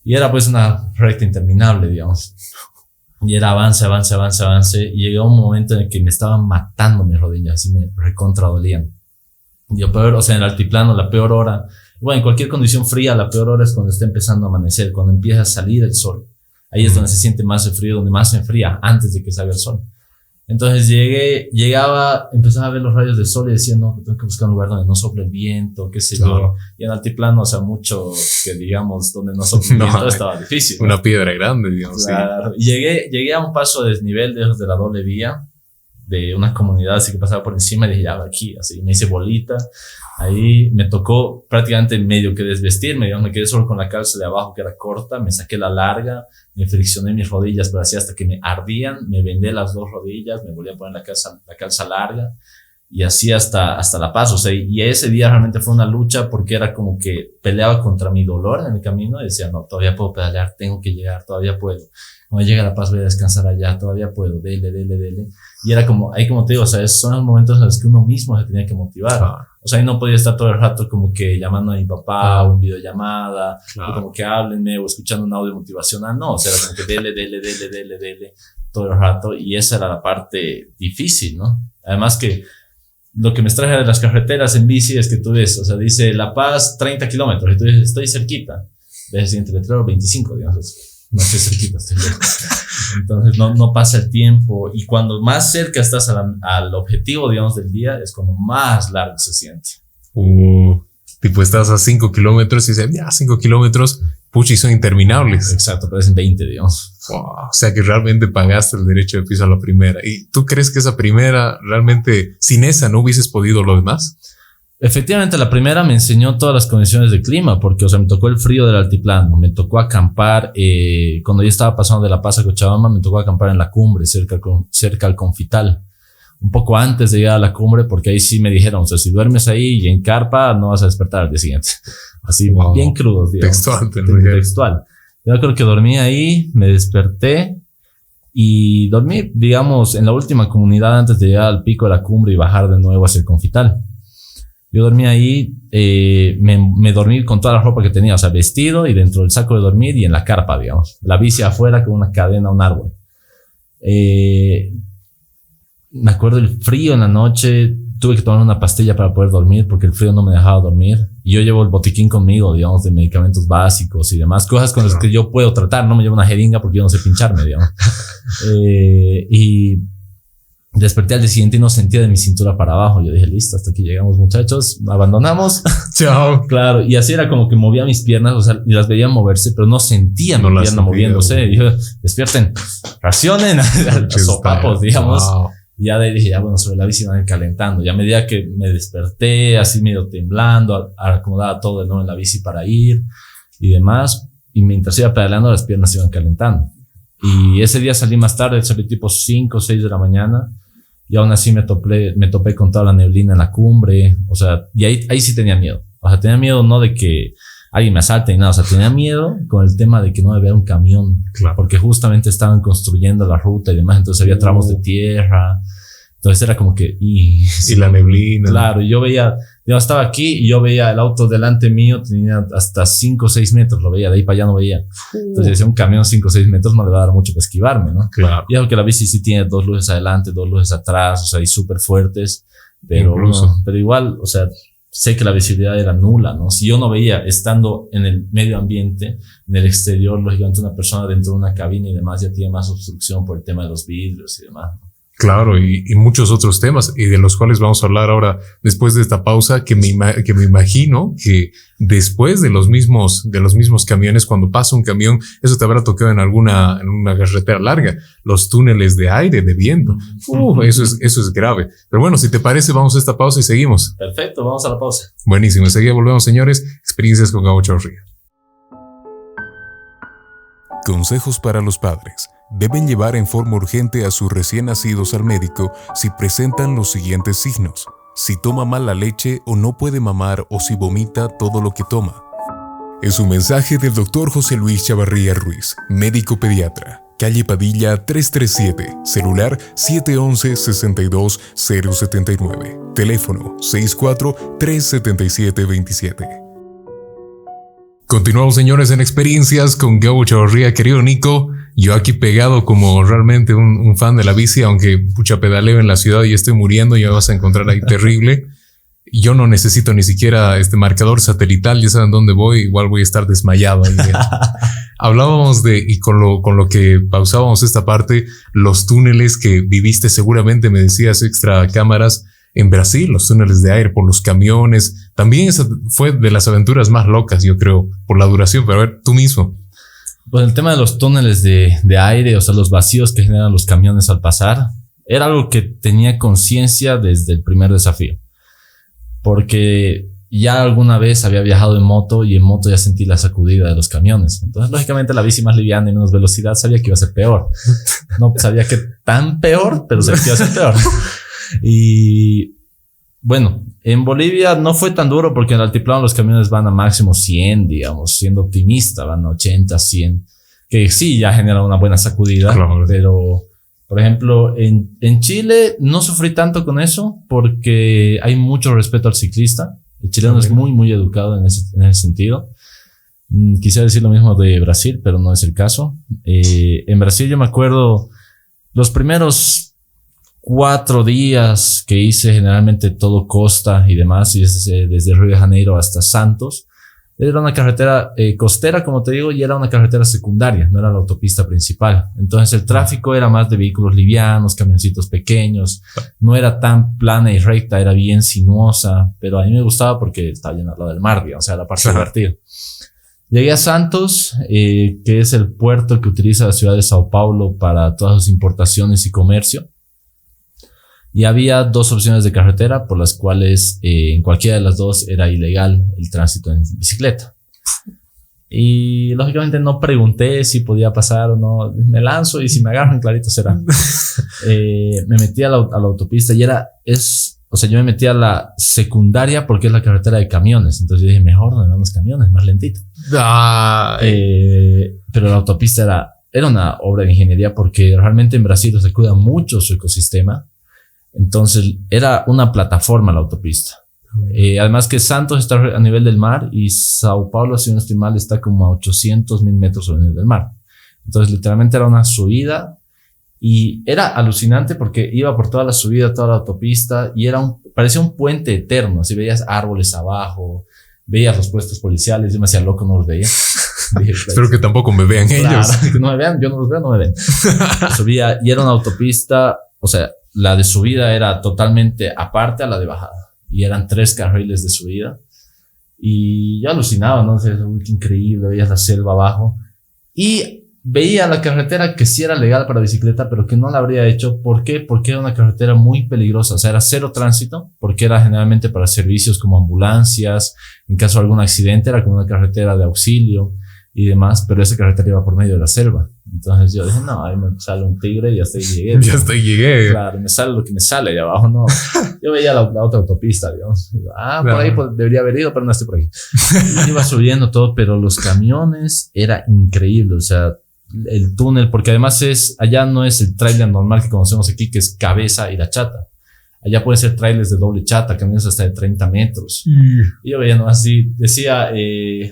[SPEAKER 2] Y era pues una recta interminable, digamos. Y era avance, avance, avance, avance. Y llegó un momento en el que me estaban matando mis rodillas, así me recontra dolían. Y lo peor, o sea, en el altiplano, la peor hora, bueno, en cualquier condición fría, la peor hora es cuando está empezando a amanecer, cuando empieza a salir el sol. Ahí es donde se siente más el frío, donde más se enfría, antes de que salga el sol. Entonces llegué, llegaba, empezaba a ver los rayos del sol y decía, no, tengo que buscar un lugar donde no sople el viento, qué sé yo. Y en altiplano, o sea, mucho que digamos, donde no sople el viento estaba difícil.
[SPEAKER 1] Una piedra grande, digamos.
[SPEAKER 2] Claro. Llegué, llegué a un paso de desnivel de, de la doble vía de una comunidad así que pasaba por encima y dije, ya, aquí, así, me hice bolita. Ahí me tocó prácticamente medio que desvestirme, digamos, me quedé solo con la calza de abajo que era corta, me saqué la larga, me friccioné mis rodillas, pero así hasta que me ardían, me vendé las dos rodillas, me volví a poner la calza, la calza larga y así hasta, hasta La Paz. O sea, y ese día realmente fue una lucha porque era como que peleaba contra mi dolor en el camino y decía, no, todavía puedo pedalear, tengo que llegar, todavía puedo. Cuando llegue a La Paz voy a descansar allá, todavía puedo, dele, dele, dele. Y era como, ahí como te digo, o sea, son los momentos en los que uno mismo se tenía que motivar. O sea, ahí no podía estar todo el rato como que llamando a mi papá o en videollamada, o como que háblenme o escuchando un audio motivacional. No, o sea, era como que dele, dele, dele, dele, dele todo el rato. Y esa era la parte difícil, ¿no? Además que lo que me extraña de las carreteras en bici es que tú ves, o sea, dice La Paz 30 kilómetros y tú dices, estoy cerquita. Ves el siguiente letrero 25, digamos no estoy cerquita, estoy lejos. Entonces no, no pasa el tiempo y cuando más cerca estás al objetivo, digamos, del día, es cuando más largo se siente.
[SPEAKER 1] Uh, tipo, estás a 5 kilómetros y dices, ya, 5 kilómetros, puchi, son interminables.
[SPEAKER 2] Exacto, parecen 20, digamos.
[SPEAKER 1] o sea que realmente pagaste el derecho de piso a la primera. ¿Y tú crees que esa primera, realmente, sin esa, no hubieses podido lo demás?
[SPEAKER 2] Efectivamente, la primera me enseñó todas las condiciones de clima, porque, o sea, me tocó el frío del altiplano, me tocó acampar, eh, cuando yo estaba pasando de La Paz a Cochabamba, me tocó acampar en la cumbre, cerca, cerca al Confital, un poco antes de llegar a la cumbre, porque ahí sí me dijeron, o sea, si duermes ahí y en carpa, no vas a despertar al día siguiente. Así, bien crudos, digamos.
[SPEAKER 1] Textual.
[SPEAKER 2] Textual. Yo creo que dormí ahí, me desperté y dormí, digamos, en la última comunidad antes de llegar al pico de la cumbre y bajar de nuevo hacia el Confital. Yo dormí ahí, eh, me, me, dormí con toda la ropa que tenía, o sea, vestido y dentro del saco de dormir y en la carpa, digamos. La bici afuera con una cadena, un árbol. Eh, me acuerdo el frío en la noche, tuve que tomar una pastilla para poder dormir porque el frío no me dejaba dormir. Y yo llevo el botiquín conmigo, digamos, de medicamentos básicos y demás, cosas con las que yo puedo tratar. No me llevo una jeringa porque yo no sé pincharme, digamos. eh, y desperté al día siguiente y no sentía de mi cintura para abajo. Yo dije, listo, hasta aquí llegamos, muchachos, abandonamos.
[SPEAKER 1] Chao.
[SPEAKER 2] claro, y así era como que movía mis piernas, o sea, y las veía moverse, pero no sentía
[SPEAKER 1] No
[SPEAKER 2] mi pierna
[SPEAKER 1] sentía,
[SPEAKER 2] moviéndose. Y yo, despierten, racionen, sopapos, digamos.
[SPEAKER 1] Wow.
[SPEAKER 2] Y ya de ahí dije, ya bueno, sobre la bici van a ir calentando. Y a medida que me desperté, así medio temblando, acomodaba todo de nuevo en la bici para ir y demás. Y mientras iba pedaleando, las piernas se iban calentando. Y ese día salí más tarde, salí tipo 5 o 6 de la mañana. Y aún así me topé, me topé con toda la neblina en la cumbre. O sea, y ahí, ahí sí tenía miedo. O sea, tenía miedo no de que alguien me asalte ni nada. O sea, tenía miedo con el tema de que no había un camión
[SPEAKER 1] Claro.
[SPEAKER 2] porque justamente estaban construyendo la ruta y demás, entonces había tramos de tierra, entonces era como que... Y,
[SPEAKER 1] Y la neblina.
[SPEAKER 2] Claro, y yo veía, yo estaba aquí y yo veía el auto delante mío, tenía hasta 5 o 6 metros, lo veía, de ahí para allá no veía. Entonces decía un camión 5 o 6 metros no le va a dar mucho para esquivarme, ¿no?
[SPEAKER 1] Claro.
[SPEAKER 2] Y algo que la bici sí tiene dos luces adelante, dos luces atrás, o sea, y súper fuertes, pero,
[SPEAKER 1] Incluso.
[SPEAKER 2] pero igual, o sea, sé que la visibilidad era nula, ¿no? Si yo no veía estando en el medio ambiente, en el exterior, lógicamente una persona dentro de una cabina y demás ya tiene más obstrucción por el tema de los vidrios y demás. ¿no?
[SPEAKER 1] Claro, y, y muchos otros temas, y de los cuales vamos a hablar ahora después de esta pausa, que me, ima- que me imagino que después de los mismos, de los mismos camiones, cuando pasa un camión, eso te habrá tocado en alguna, en una carretera larga, los túneles de aire, de viento. Uh, eso es, eso es grave. Pero bueno, si te parece, vamos a esta pausa y seguimos.
[SPEAKER 2] Perfecto, vamos a la pausa.
[SPEAKER 1] Buenísimo. Enseguida volvemos, señores. Experiencias con Gabo Chaurría.
[SPEAKER 3] Consejos para los padres. Deben llevar en forma urgente a sus recién nacidos al médico si presentan los siguientes signos. Si toma mal la leche o no puede mamar o si vomita todo lo que toma. Es un mensaje del doctor José Luis Chavarría Ruiz, médico pediatra. Calle Padilla 337, celular 711-62-079, teléfono 64-377-27.
[SPEAKER 1] Continuamos, señores, en experiencias con Gabo Chavarría, querido Nico. Yo aquí pegado como realmente un, un fan de la bici, aunque pucha pedaleo en la ciudad y estoy muriendo, ya vas a encontrar ahí terrible. Yo no necesito ni siquiera este marcador satelital, ya saben dónde voy, igual voy a estar desmayado. ahí. Hablábamos de, y con lo, con lo que pausábamos esta parte, los túneles que viviste seguramente, me decías, extra cámaras en Brasil, los túneles de aire por los camiones. También esa fue de las aventuras más locas, yo creo, por la duración, pero a ver, tú mismo.
[SPEAKER 2] Pues el tema de los túneles de, de aire, o sea, los vacíos que generan los camiones al pasar, era algo que tenía conciencia desde el primer desafío. Porque ya alguna vez había viajado en moto y en moto ya sentí la sacudida de los camiones. Entonces, lógicamente, la bici más liviana y menos velocidad sabía que iba a ser peor. No sabía que tan peor, pero sabía que iba a ser peor. Y bueno, en Bolivia no fue tan duro porque en el altiplano los camiones van a máximo 100, digamos, siendo optimista, van a 80, 100, que sí ya genera una buena sacudida,
[SPEAKER 1] Claro.
[SPEAKER 2] pero por ejemplo, en, en Chile no sufrí tanto con eso porque hay mucho respeto al ciclista. El chileno es muy, muy educado en ese, en ese sentido. Mm, Quisiera decir lo mismo de Brasil, pero no es el caso. Eh, en Brasil yo me acuerdo los primeros cuatro días que hice generalmente todo costa y demás, y desde, desde Río de Janeiro hasta Santos. Era una carretera eh, costera, como te digo, y era una carretera secundaria, no era la autopista principal. Entonces el tráfico era más de vehículos livianos, camioncitos pequeños, no era tan plana y recta, era bien sinuosa, pero a mí me gustaba porque estaba llena al lado del mar, digamos, o sea, la parte divertida. Llegué a Santos, eh, que es el puerto que utiliza la ciudad de Sao Paulo para todas sus importaciones y comercio. Y había dos opciones de carretera por las cuales eh, en cualquiera de las dos era ilegal el tránsito en bicicleta. Y lógicamente no pregunté si podía pasar o no. Me lanzo y si me agarran, clarito será. Eh, me metí a la, a la autopista y era, es, o sea, yo me metí a la secundaria porque es la carretera de camiones. Entonces yo dije, mejor donde van los camiones, más lentito. Eh, pero la autopista era, era una obra de ingeniería porque realmente en Brasil se cuida mucho su ecosistema. Entonces era una plataforma la autopista. Eh, además que Santos está a nivel del mar y Sao Paulo, si no estoy mal, está como a 800 mil metros sobre el nivel del mar. Entonces literalmente era una subida y era alucinante porque iba por toda la subida, toda la autopista y era un, parecía un puente eterno. Si veías árboles abajo, veías los puestos policiales, yo me hacía loco, no los veía.
[SPEAKER 1] Espero que tampoco me vean ellos.
[SPEAKER 2] Que no me vean, yo no los veo, no me ven. Subía y era una autopista, o sea, la de subida era totalmente aparte a la de bajada. Y eran tres carriles de subida. Y yo alucinaba, ¿no? sé, uy, qué increíble, veías la selva abajo. Y veía la carretera que sí era legal para bicicleta, pero que no la habría hecho. ¿Por qué? Porque era una carretera muy peligrosa. O sea, era cero tránsito, porque era generalmente para servicios como ambulancias. En caso de algún accidente, era como una carretera de auxilio y demás, pero esa carretera iba por medio de la selva. Entonces yo dije, no, ahí me sale un tigre y hasta ahí llegué.
[SPEAKER 1] ya hasta ahí llegué.
[SPEAKER 2] Claro, me sale lo que me sale y abajo no. Yo veía la, otra autopista, digamos. ah, por ahí pues, debería haber ido, pero no estoy por ahí. iba subiendo todo, pero los camiones era increíble. O sea, el túnel, porque además es, allá no es el trailer normal que conocemos aquí, que es cabeza y la chata. Allá pueden ser trailers de doble chata, camiones hasta de 30 metros. Y yo veía, no, así, decía, eh,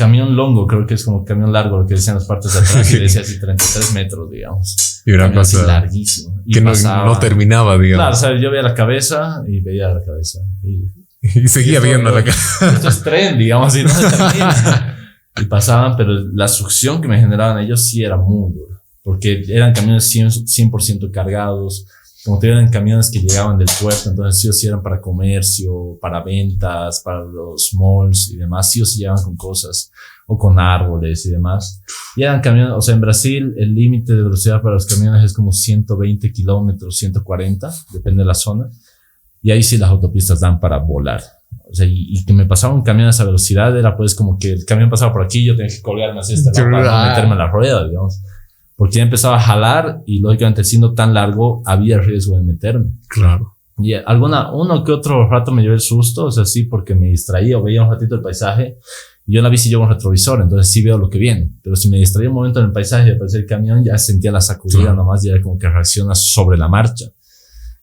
[SPEAKER 2] camión longo, creo que es como camión largo, lo que decían las partes de atrás, y decía así 33 metros, digamos.
[SPEAKER 1] Y una cosa
[SPEAKER 2] larguísimo.
[SPEAKER 1] Y que no, no, terminaba, digamos.
[SPEAKER 2] Claro, o sea, yo veía la cabeza y veía la cabeza. Y,
[SPEAKER 1] y seguía viendo la cabeza.
[SPEAKER 2] Esto es tren, digamos, y no se termina y pasaban, pero la succión que me generaban ellos sí era muy dura, porque eran camiones 100%, 100 cargados, como te eran camiones que llegaban del puerto, entonces sí o sí eran para comercio, para ventas, para los malls y demás, sí o sí llegaban con cosas, o con árboles y demás. Y eran camiones, o sea, en Brasil el límite de velocidad para los camiones es como 120 kilómetros, 140, depende de la zona, y ahí sí las autopistas dan para volar. O sea, y, que me pasaba un camión a esa velocidad era pues como que el camión pasaba por aquí, yo tenía que colgarme así este lado para no meterme en la rueda, digamos. Porque ya empezaba a jalar y lógicamente siendo tan largo había riesgo de meterme.
[SPEAKER 1] Claro.
[SPEAKER 2] Y alguna, uno que otro rato me llevé el susto, o sea, sí, porque me distraía o veía un ratito el paisaje. Y yo en la bici llevo un retrovisor, entonces sí veo lo que viene. Pero si me distraía un momento en el paisaje y aparecía el camión, ya sentía la sacudida nomás, ya como que reacciona sobre la marcha.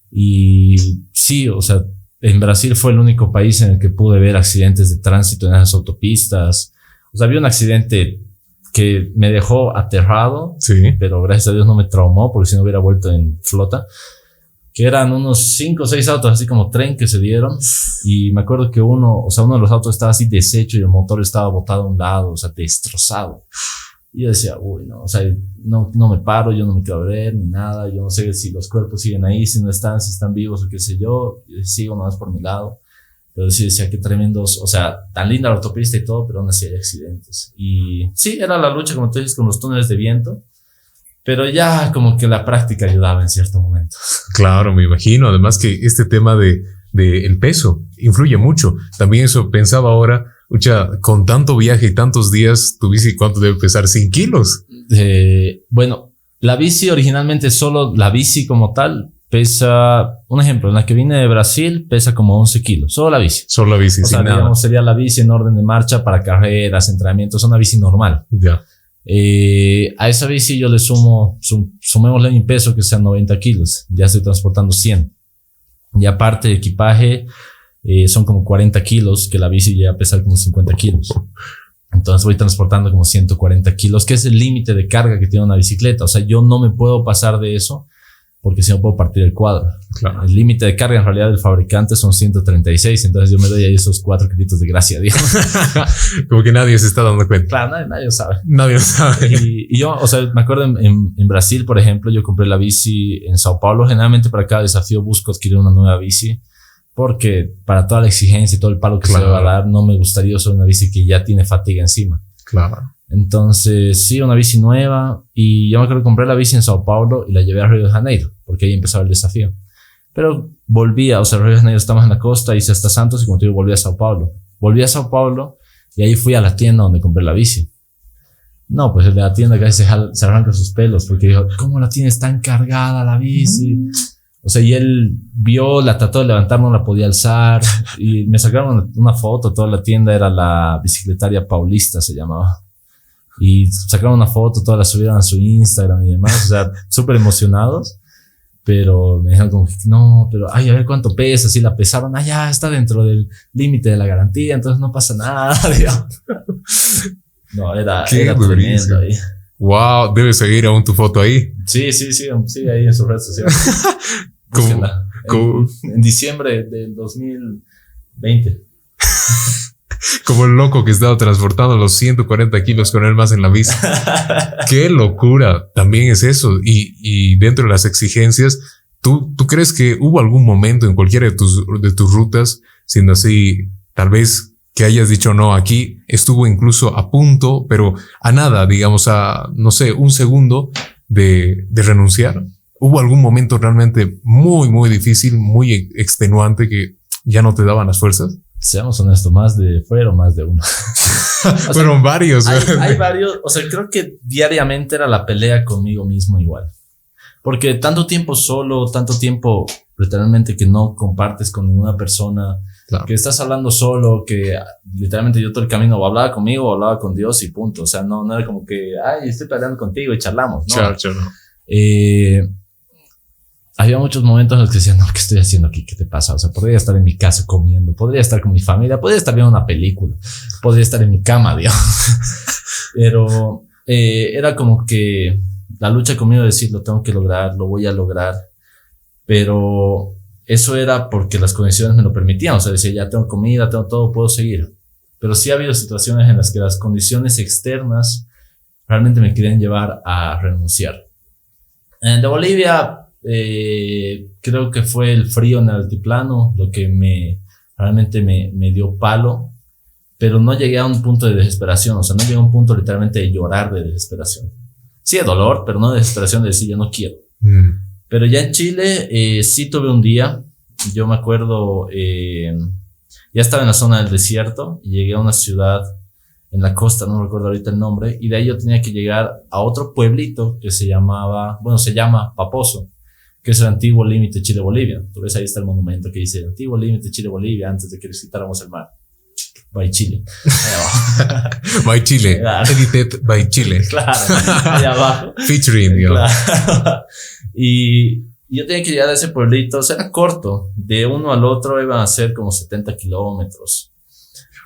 [SPEAKER 2] Y sí, o sea, en Brasil fue el único país en el que pude ver accidentes de tránsito en esas autopistas. O sea, había un accidente que me dejó aterrado,
[SPEAKER 1] sí.
[SPEAKER 2] pero gracias a Dios no me traumó porque si no hubiera vuelto en flota. Que eran unos cinco o seis autos, así como tren que se dieron. Y me acuerdo que uno, o sea, uno de los autos estaba así deshecho y el motor estaba botado a un lado, o sea, destrozado. Y yo decía, uy, no, o sea, no, no me paro, yo no me quiero ver ni nada, yo no sé si los cuerpos siguen ahí, si no están, si están vivos o qué sé yo, yo sigo nomás por mi lado. Pero sí decía que tremendos, o sea, tan linda la autopista y todo, pero aún así hay accidentes. Y sí, era la lucha, como tú dices, con los túneles de viento, pero ya como que la práctica ayudaba en cierto momento.
[SPEAKER 1] Claro, me imagino. Además que este tema de, de el peso influye mucho. También eso pensaba ahora Ucha, con tanto viaje y tantos días, tu bici, ¿cuánto debe pesar? 100 kilos.
[SPEAKER 2] Eh, bueno, la bici originalmente solo, la bici como tal, pesa, un ejemplo, en la que vine de Brasil pesa como 11 kilos, solo la bici.
[SPEAKER 1] Solo la bici,
[SPEAKER 2] o sea, digamos, sería la bici en orden de marcha para carreras, entrenamientos, una bici normal.
[SPEAKER 1] Ya.
[SPEAKER 2] Eh, a esa bici yo le sumo, sum, sumémosle mi peso que sean 90 kilos, ya estoy transportando 100. Y aparte de equipaje, eh, son como 40 kilos, que la bici llega a pesar como 50 kilos. Entonces voy transportando como 140 kilos, que es el límite de carga que tiene una bicicleta. O sea, yo no me puedo pasar de eso porque si no puedo partir el cuadro. El límite de carga en realidad del fabricante son 136, entonces yo me doy ahí esos cuatro gritos de gracia, digamos.
[SPEAKER 1] Como que nadie se está dando cuenta.
[SPEAKER 2] Claro, nadie, nadie sabe.
[SPEAKER 1] Nadie sabe.
[SPEAKER 2] Y, yo, o sea, me acuerdo en, en, Brasil, por ejemplo, yo compré la bici en Sao Paulo. Generalmente para cada desafío busco adquirir una nueva bici porque para toda la exigencia y todo el palo que se le va a dar, no me gustaría usar una bici que ya tiene fatiga encima.
[SPEAKER 1] Claro.
[SPEAKER 2] Entonces, sí, una bici nueva. Y yo me acuerdo que compré la bici en Sao Paulo y la llevé a Río de Janeiro, porque ahí empezaba el desafío. Pero volvía, o sea, Río de Janeiro estamos en la costa, hice hasta Santos y como te digo, volví a Sao Paulo. Volví a Sao Paulo y ahí fui a la tienda donde compré la bici. No, pues de la tienda casi se, se arranca sus pelos porque dijo, ¿cómo la tienes tan cargada la bici? O sea, y él vio, la trató de levantar, no la podía alzar. Y me sacaron una, foto, toda la tienda era la bicicletaria Paulista, se llamaba. Y sacaron una foto, todas la subieron a su Instagram y demás. O sea, súper emocionados. Pero me dijeron como no, pero ay, a ver cuánto pesa. Si la pesaron, ah, ya está dentro del límite de la garantía, entonces no pasa nada. No, era, era tremendo ahí.
[SPEAKER 1] Wow, debes seguir aún tu foto ahí.
[SPEAKER 2] Sí, sí, sí, sí, ahí en sus redes sociales.
[SPEAKER 1] Como,
[SPEAKER 2] En, en diciembre del 2020.
[SPEAKER 1] Como el loco que estaba transportando los 140 kilos con él más en la bici. Qué locura. También es eso. Y, y dentro de las exigencias, ¿tú, ¿tú crees que hubo algún momento en cualquiera de tus, de tus rutas, siendo así, tal vez que hayas dicho no, aquí estuvo incluso a punto, pero a nada, digamos, a, no sé, un segundo de, de renunciar? ¿Hubo algún momento realmente muy, muy difícil, muy extenuante que ya no te daban las fuerzas?
[SPEAKER 2] Seamos honestos, más de fueron más de uno. sea,
[SPEAKER 1] Fueron varios.
[SPEAKER 2] hay, hay varios, o sea, creo que diariamente era la pelea conmigo mismo igual. Porque tanto tiempo solo, tanto tiempo literalmente que no compartes con ninguna persona,
[SPEAKER 1] Claro.
[SPEAKER 2] que estás hablando solo, que literalmente yo todo el camino hablaba conmigo hablaba con Dios y punto. O sea, no, no era como que, ay, estoy peleando contigo y charlamos. No.
[SPEAKER 1] Chao, chao, no.
[SPEAKER 2] Eh, había muchos momentos en los que decía, no, ¿qué estoy haciendo aquí? ¿Qué te pasa? O sea, podría estar en mi casa comiendo, podría estar con mi familia, podría estar viendo una película, podría estar en mi cama, digamos. Pero eh, era como que la lucha conmigo de decir, lo tengo que lograr, lo voy a lograr. Pero eso era porque las condiciones me lo permitían. O sea, decía, ya tengo comida, tengo todo, puedo seguir. Pero sí ha habido situaciones en las que las condiciones externas realmente me querían llevar a renunciar. En de Bolivia, eh, creo que fue el frío en el altiplano lo que me realmente me, me dio palo, pero no llegué a un punto de desesperación, o sea, no llegué a un punto literalmente de llorar de desesperación. Sí, de dolor, pero no de desesperación de decir, yo no quiero.
[SPEAKER 1] Mm.
[SPEAKER 2] Pero ya en Chile eh, sí tuve un día, yo me acuerdo, eh, ya estaba en la zona del desierto y llegué a una ciudad en la costa, no recuerdo ahorita el nombre, y de ahí yo tenía que llegar a otro pueblito que se llamaba, bueno, se llama Paposo, que es el antiguo límite Chile-Bolivia. Tú ves ahí está el monumento que dice antiguo límite Chile-Bolivia antes de que les quitáramos el mar. By Chile.
[SPEAKER 1] By Chile.
[SPEAKER 2] Claro.
[SPEAKER 1] Edited by Chile.
[SPEAKER 2] claro, ahí abajo.
[SPEAKER 1] Featuring.
[SPEAKER 2] Claro. y yo tenía que llegar a ese pueblito, o sea, era corto, de uno al otro iban a ser como 70 kilómetros.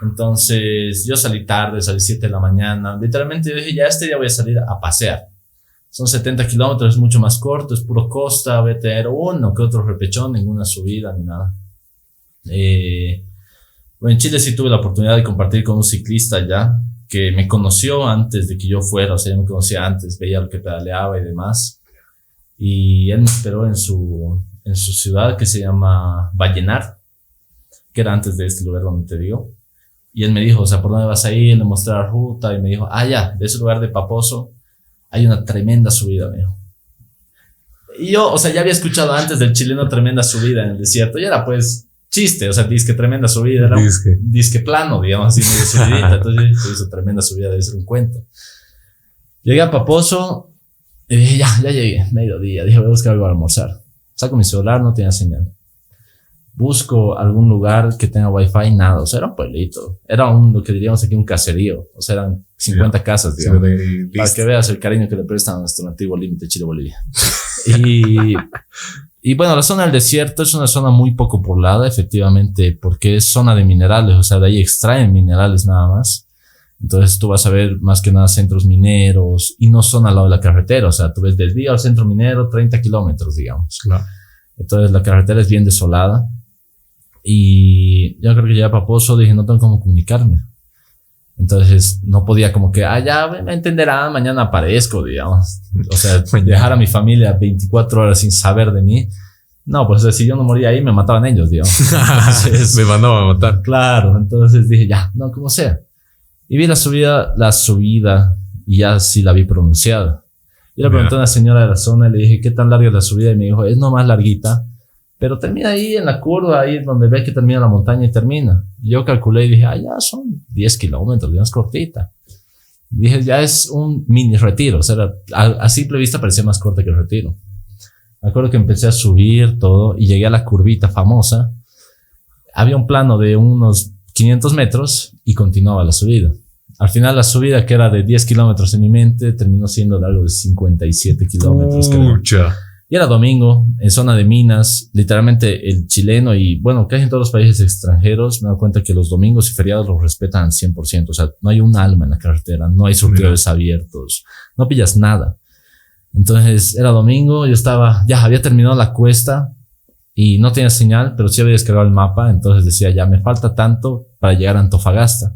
[SPEAKER 2] Entonces yo salí tarde, salí 7 de la mañana, literalmente yo dije, ya este día voy a salir a pasear. Son 70 kilómetros, es mucho más corto, es puro costa, voy a tener uno que otro repechón, ninguna subida ni nada. Eh, en Chile sí tuve la oportunidad de compartir con un ciclista ya, que me conoció antes de que yo fuera, o sea, ya me conocía antes, veía lo que pedaleaba y demás. Y él me esperó en su, en su ciudad que se llama Vallenar, que era antes de este lugar donde te digo. Y él me dijo, o sea, ¿por dónde vas a ir? Le mostré la ruta y me dijo, ah, ya, de ese lugar de Paposo hay una tremenda subida, dijo. Y yo, o sea, ya había escuchado antes del chileno tremenda subida en el desierto y era pues chiste, o sea, disque tremenda subida, era un
[SPEAKER 1] Disque.
[SPEAKER 2] disque plano, digamos así, medio subidita. Entonces se hizo tremenda subida, debe ser un cuento. Llegué a Paposo y dije, ya, ya llegué, mediodía. Dije, voy a buscar algo para almorzar. Saco mi celular, no tenía señal. Busco algún lugar que tenga wifi, nada. O sea, era un pueblito. Era un, lo que diríamos aquí, un caserío. O sea, eran 50 casas,
[SPEAKER 1] Sí,
[SPEAKER 2] digamos.
[SPEAKER 1] de-
[SPEAKER 2] Para que veas el cariño que le prestan a nuestro antiguo límite Chile-Bolivia. Y, y bueno, la zona del desierto es una zona muy poco poblada, efectivamente, porque es zona de minerales, o sea, de ahí extraen minerales nada más. Entonces tú vas a ver más que nada centros mineros y no son al lado de la carretera, o sea, tú ves desvío al centro minero 30 kilómetros, digamos.
[SPEAKER 1] Claro.
[SPEAKER 2] Entonces la carretera es bien desolada. Y yo creo que ya Paposo dije, no tengo cómo comunicarme. Entonces no podía como que, ah, ya me entenderán, mañana aparezco, digamos. O sea, dejar a mi familia 24 horas sin saber de mí. No, pues si yo no moría ahí, me mataban ellos, digamos. Entonces,
[SPEAKER 1] Me mandaba a matar.
[SPEAKER 2] Claro, entonces dije, ya, no, como sea. Y vi la subida, la subida, y ya sí la vi pronunciada. Yo le pregunté a una señora de la zona y le dije, ¿qué tan larga es la subida? Y me dijo, es no más larguita, pero termina ahí en la curva, ahí donde ve que termina la montaña y termina. Yo calculé y dije, ah, ya son 10 kilómetros, ya es cortita. Dije, ya es un mini retiro, o sea, a, a simple vista parecía más corta que el retiro. Me acuerdo que empecé a subir todo y llegué a la curvita famosa había un plano de unos 500 metros y continuaba la subida. Al final la subida que era de 10 kilómetros en mi mente terminó siendo de algo de 57 kilómetros. Y era domingo, en zona de minas, literalmente el chileno y bueno, casi en todos los países extranjeros me dado cuenta que los domingos y feriados los respetan al 100%. O sea, no hay un alma en la carretera, no hay surtidores abiertos, no pillas nada. Entonces era domingo, yo estaba, ya había terminado la cuesta y no tenía señal, pero sí había descargado el mapa, entonces decía, ya me falta tanto para llegar a Antofagasta.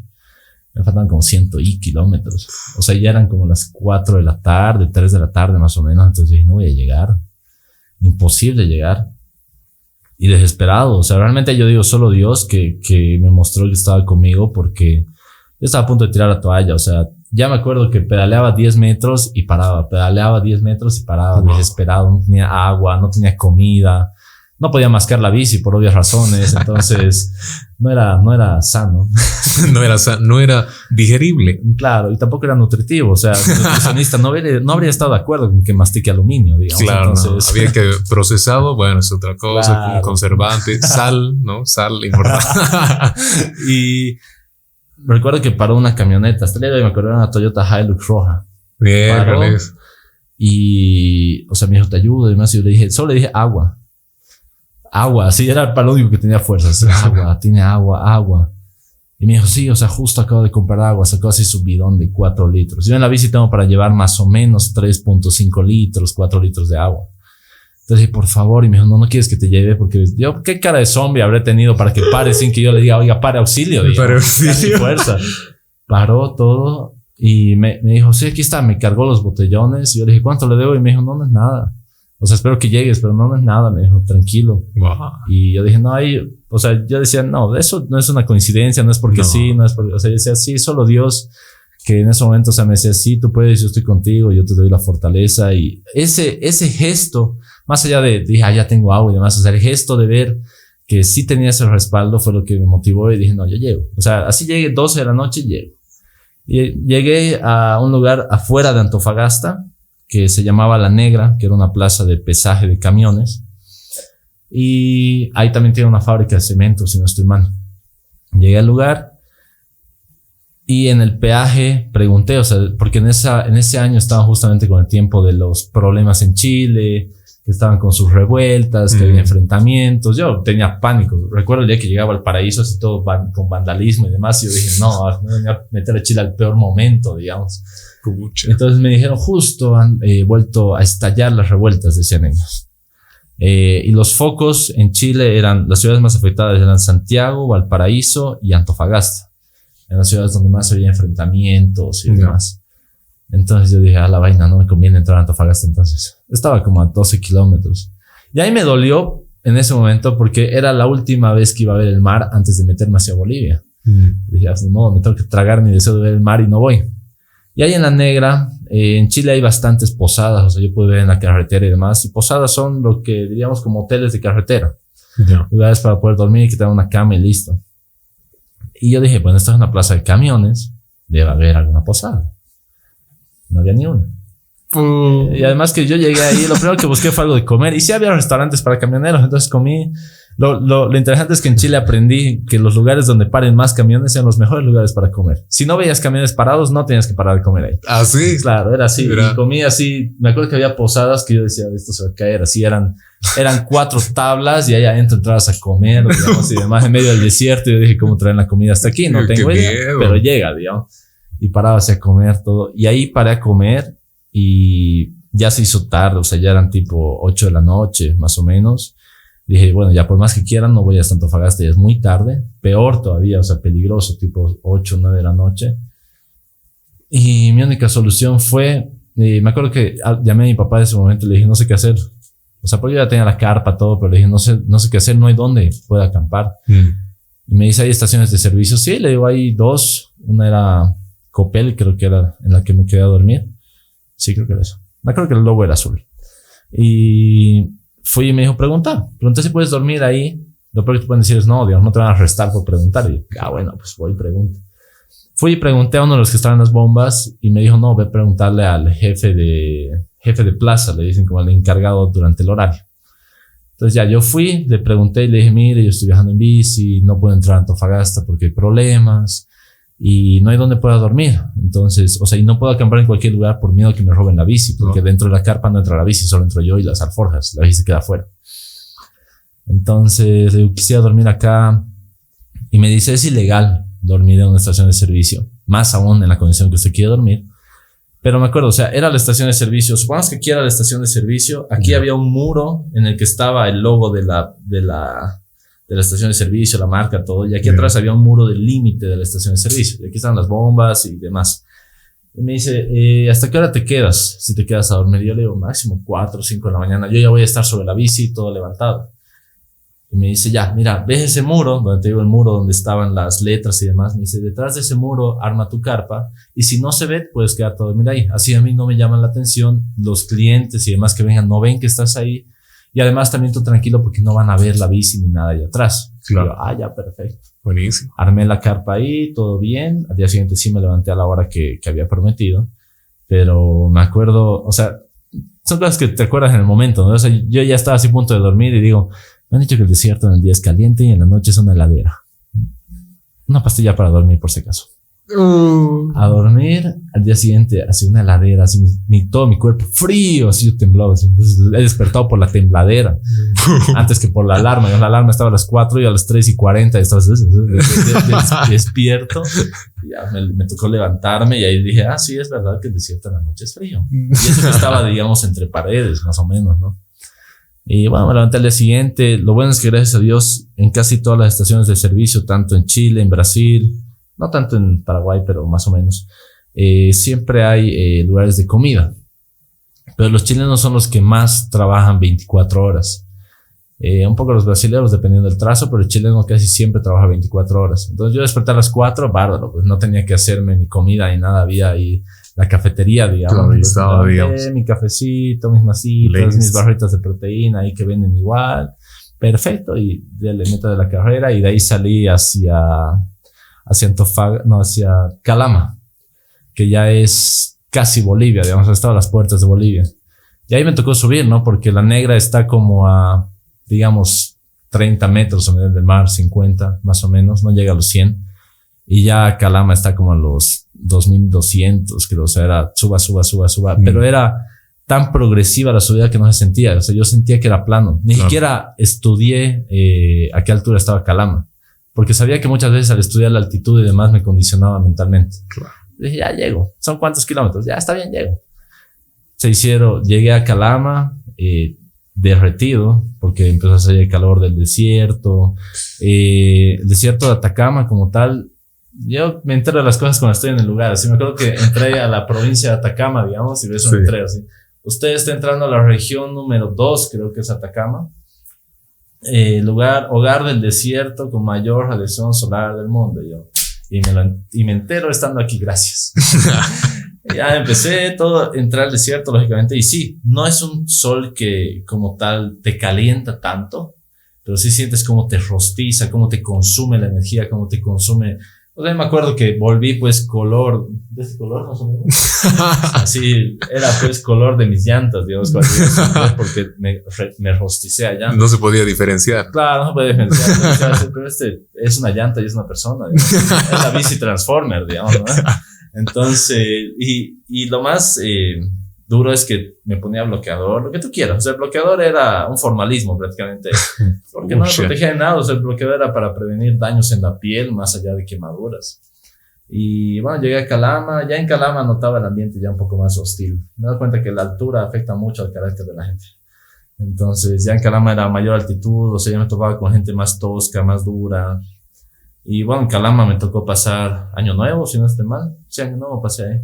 [SPEAKER 2] Me faltan como ciento y kilómetros. O sea, ya eran como las 4 de la tarde, 3 de la tarde más o menos, entonces dije, no voy a llegar. Imposible llegar. Y desesperado, o sea, realmente yo digo, solo Dios que, que me mostró que estaba conmigo porque yo estaba a punto de tirar la toalla, o sea, ya me acuerdo que pedaleaba 10 metros y paraba, pedaleaba 10 metros y paraba, desesperado, no tenía agua, no tenía comida, no podía mascar la bici por obvias razones, entonces no era, no era sano.
[SPEAKER 1] no era no era digerible.
[SPEAKER 2] Claro, y tampoco era nutritivo, o sea, el nutricionista no, habría, no habría estado de acuerdo con que mastique aluminio, digamos.
[SPEAKER 1] Claro, entonces, había que procesado, bueno, es otra cosa, conservante, sal, ¿no? Sal, importante.
[SPEAKER 2] y recuerdo que paró una camioneta, hasta el día de hoy me acuerdo, era una Toyota Hilux roja.
[SPEAKER 1] Bien,
[SPEAKER 2] Y, o sea, me dijo, te ayudo y demás. Y yo le dije, solo le dije agua. Agua, sí, era para lo único que tenía fuerzas. Agua, tiene agua, agua. Y me dijo, sí, o sea, justo acabo de comprar agua, sacó así su bidón de 4 litros. Yo en la bici tengo para llevar más o menos 3.5 litros, 4 litros de agua. Entonces, por favor, y me dijo, no, no quieres que te lleve, porque yo, ¿qué cara de zombie habré tenido para que pare sin que yo le diga, oiga, pare auxilio? Para auxilio. Fuerza. Paró todo y me, me, dijo, sí, aquí está, me cargó los botellones. Y yo le dije, ¿cuánto le debo? Y me dijo, no, no es nada. O sea, espero que llegues, pero no, no es nada. Me dijo, tranquilo. Y yo dije, no, hay, o sea, yo decía, no, eso no es una coincidencia, no es porque sí, no es porque, o sea, yo decía, sí, solo Dios que en ese momento, o sea, me decía, sí, tú puedes, yo estoy contigo, yo te doy la fortaleza. Y ese, ese gesto, más allá de, dije, ah, ya tengo agua y demás, o sea, el gesto de ver que sí tenía ese respaldo fue lo que me motivó y dije, no, yo llego. O sea, así llegué 12 de la noche, llego. Y llegué a un lugar afuera de Antofagasta que se llamaba La Negra, que era una plaza de pesaje de camiones. Y ahí también tiene una fábrica de cemento, si no estoy mal. Llegué al lugar y en el peaje pregunté, o sea, porque en, esa, en ese año estaba justamente con el tiempo de los problemas en Chile, que estaban con sus revueltas, que había enfrentamientos. Yo tenía pánico. Recuerdo el día que llegaba al paraíso, así todo con vandalismo y demás. Y yo dije, no, me voy a meter a Chile al peor momento, digamos. Entonces me dijeron, justo han eh, vuelto a estallar las revueltas, decían ellos. Eh, y los focos en Chile eran, las ciudades más afectadas eran Santiago, Valparaíso y Antofagasta en las ciudades donde más había enfrentamientos y demás. Entonces yo dije, a la vaina, no me conviene entrar a Antofagasta entonces. Estaba como a 12 kilómetros. Y ahí me dolió en ese momento porque era la última vez que iba a ver el mar antes de meterme hacia Bolivia. Mm. Dije, de modo, me tengo que tragar mi deseo de ver el mar y no voy. Y ahí en la negra, eh, en Chile hay bastantes posadas, o sea, yo pude ver en la carretera y demás. Y posadas son lo que diríamos como hoteles de carretera. Lugares para poder dormir y que tengan una cama y listo. Y yo dije, bueno, esta es una plaza de camiones, debe haber alguna posada. No había ni una. Y además que yo llegué ahí, lo primero que busqué fue algo de comer. Y sí había restaurantes para camioneros, entonces comí. Lo, lo, lo, interesante es que en Chile aprendí que los lugares donde paren más camiones sean los mejores lugares para comer. Si no veías camiones parados, no tenías que parar de comer ahí.
[SPEAKER 1] Ah, sí.
[SPEAKER 2] Claro, era así. Y comí así. Me acuerdo que había posadas que yo decía, esto se va a caer. Así eran eran cuatro tablas y ahí adentro entrabas a comer, digamos, y demás en medio del desierto. Y yo dije, ¿cómo traen la comida hasta aquí? No tengo idea, pero llega, digamos. Y paraba a comer todo. Y ahí paré a comer y ya se hizo tarde, o sea, ya eran tipo 8 de la noche, más o menos. Dije, bueno, ya por más que quieran, no voy a Antofagasta, ya es muy tarde. Peor todavía, o sea, peligroso, tipo 8, 9 de la noche. Y mi única solución fue, eh, me acuerdo que llamé a mi papá en ese momento y le dije, no sé qué hacer o sea, pues yo ya tenía la carpa, todo, pero le dije, no sé, no sé qué hacer, no hay dónde pueda acampar. Mm. Y me dice, ¿hay estaciones de servicio? Sí, le digo, hay dos. Una era Copel, creo que era en la que me quedé a dormir. Sí, creo que era eso. Me acuerdo que el logo era azul. Y fui y me dijo, pregunta. Pregunté si puedes dormir ahí. Lo peor que te pueden decir es, no, Dios, no te van a arrestar por preguntar. Y yo, ah, bueno, pues voy y pregunto. Fui y pregunté a uno de los que estaban en las bombas y me dijo, no, ve a preguntarle al jefe de, jefe de plaza, le dicen como el encargado durante el horario. Entonces ya yo fui, le pregunté y le dije, mire, yo estoy viajando en bici, no puedo entrar a Antofagasta porque hay problemas y no hay donde pueda dormir. Entonces, o sea, y no puedo acampar en cualquier lugar por miedo a que me roben la bici, porque dentro de la carpa no entra la bici, solo entro yo y las alforjas, la bici se queda afuera. Entonces, yo quisiera dormir acá y me dice, es ilegal dormir en una estación de servicio, más aún en la condición que usted quiere dormir Pero me acuerdo, o sea, era la estación de servicio. Supongamos que aquí era la estación de servicio. Aquí había un muro en el que estaba el logo de la, de la, de la estación de servicio, la marca, todo. Y aquí atrás había un muro del límite de la estación de servicio. Y aquí están las bombas y demás. Y me dice, eh, ¿hasta qué hora te quedas? Si te quedas a dormir. Yo le digo, máximo 4 o 5 de la mañana. Yo ya voy a estar sobre la bici, todo levantado. Y me dice, ya, mira, ves ese muro, donde te digo el muro donde estaban las letras y demás. Me dice, detrás de ese muro arma tu carpa y si no se ve, puedes quedarte a dormir ahí. Así a mí no me llaman la atención. Los clientes y demás que vengan no ven que estás ahí. Y además también tú tranquilo porque no van a ver la bici ni nada ahí atrás. Claro. ah, ya, perfecto.
[SPEAKER 1] Buenísimo.
[SPEAKER 2] Armé la carpa ahí, todo bien. Al día siguiente sí me levanté a la hora que, que había prometido. Pero me acuerdo, o sea, son cosas que te acuerdas en el momento, ¿no? O sea, yo ya estaba así a punto de dormir y digo, me han dicho que el desierto en el día es caliente y en la noche es una heladera. Una pastilla para dormir, por si acaso. Uh. A dormir, al día siguiente, así una heladera, así mi, todo mi cuerpo frío, así yo temblaba. he despertado por la tembladera antes que por la alarma. la alarma estaba a las 4 y a las 3 y 40 estaba despierto. ya me, tocó levantarme y ahí dije, ah, sí, es verdad que el desierto en la noche es frío. Y eso estaba, digamos, entre paredes, más o menos, ¿no? Y bueno, me levanté al día siguiente. Lo bueno es que gracias a Dios en casi todas las estaciones de servicio, tanto en Chile, en Brasil, no tanto en Paraguay, pero más o menos, eh, siempre hay eh, lugares de comida. Pero los chilenos son los que más trabajan 24 horas. Eh, un poco los brasileños dependiendo del trazo, pero el chileno casi siempre trabaja 24 horas. Entonces yo desperté a las 4, bárbaro, pues no tenía que hacerme mi comida ni nada, había ahí la cafetería, digamos. Mi cafecito, mis masitas, mis barritas de proteína ahí que venden igual. Perfecto. Y le meto de la carrera y de ahí salí hacia, hacia Antofagasta, no, hacia Calama, que ya es casi Bolivia, digamos, estado a las puertas de Bolivia. Y ahí me tocó subir, ¿no? Porque la negra está como a, digamos, 30 metros a nivel del mar, 50 más o menos, no llega a los 100. Y ya Calama está como a los 2200, creo, o sea, era suba, suba, suba, suba, mm. pero era tan progresiva la subida que no se sentía, o sea, yo sentía que era plano, ni siquiera estudié eh, a qué altura estaba Calama, porque sabía que muchas veces al estudiar la altitud y demás me condicionaba mentalmente. Dije, ya llego, son cuántos kilómetros, ya está bien, llego. Se hicieron, llegué a Calama, eh, derretido, porque empezó a salir el calor del desierto. Eh, el desierto de Atacama como tal yo me entero de las cosas cuando estoy en el lugar. Así me acuerdo que entré a la provincia de Atacama, digamos, y ves un sí. así. Usted está entrando a la región número 2, creo que es Atacama. Eh, lugar, hogar del desierto con mayor radiación solar del mundo. Yo, y, me y me entero estando aquí, gracias. ya empecé todo, entrar al desierto, lógicamente. Y sí, no es un sol que como tal te calienta tanto, pero sí sientes cómo te rostiza, cómo te consume la energía, cómo te consume o sea, me acuerdo que volví pues color, de ese color más o menos. Así, era pues color de mis llantas, digamos, porque me, me rosticé allá.
[SPEAKER 1] No se podía diferenciar.
[SPEAKER 2] Claro, no se podía diferenciar. Pero este es una llanta y es una persona. Es la bici Transformer, digamos, ¿no? Entonces, y, y lo más... Eh, duro es que me ponía bloqueador, lo que tú quieras. O sea, el bloqueador era un formalismo prácticamente, porque no me protegía de nada. O sea, el bloqueador era para prevenir daños en la piel más allá de quemaduras. Y bueno, llegué a Calama, ya en Calama notaba el ambiente ya un poco más hostil. Me doy cuenta que la altura afecta mucho al carácter de la gente. Entonces, ya en Calama era mayor altitud, o sea, ya me topaba con gente más tosca, más dura. Y bueno, en Calama me tocó pasar Año Nuevo, si no estoy mal. Sí, Año Nuevo pasé ahí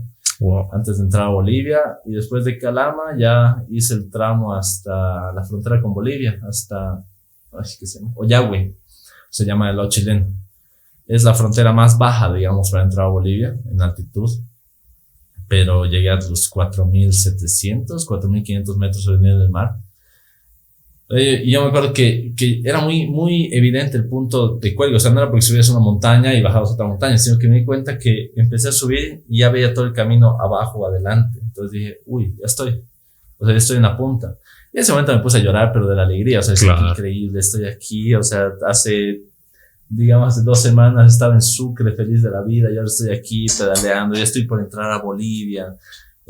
[SPEAKER 2] antes de entrar a Bolivia y después de Calama ya hice el tramo hasta la frontera con Bolivia, hasta, ¿qué se llama? Oyagüe, se llama el lado chileno. Es la frontera más baja, digamos, para entrar a Bolivia en altitud, pero llegué a los 4.700, 4.500 metros sobre el nivel del mar y yo me acuerdo que, que, era muy, muy evidente el punto de cuello. O sea, no era porque subías una montaña y bajabas otra montaña, sino que me di cuenta que empecé a subir y ya veía todo el camino abajo o adelante. Entonces dije, uy, ya estoy. O sea, ya estoy en la punta. Y en ese momento me puse a llorar, pero de la alegría. O sea, es increíble, estoy aquí. O sea, hace, digamos, hace dos semanas estaba en Sucre feliz de la vida y ahora estoy aquí pedaleando. Ya estoy por entrar a Bolivia.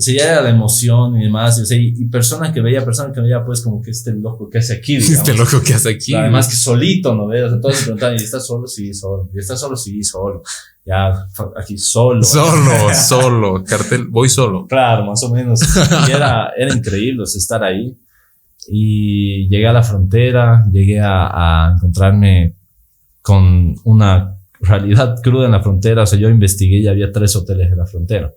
[SPEAKER 2] O sea, ya era la emoción y demás. O sea, y, persona que veía, persona que veía, pues como que este loco que hace aquí.
[SPEAKER 1] Digamos. Este loco que hace aquí.
[SPEAKER 2] Además que solito, ¿no ves? O sea, todos se preguntaban, ¿y estás solo? Sí, solo. ¿Y estás solo? Sí, solo. ya aquí solo.
[SPEAKER 1] Solo, solo, cartel, voy solo.
[SPEAKER 2] Claro, más o menos. Y era, era increíble estar ahí. Y llegué a la frontera, llegué a, a encontrarme con una realidad cruda en la frontera. O sea, yo investigué y había tres hoteles en la frontera.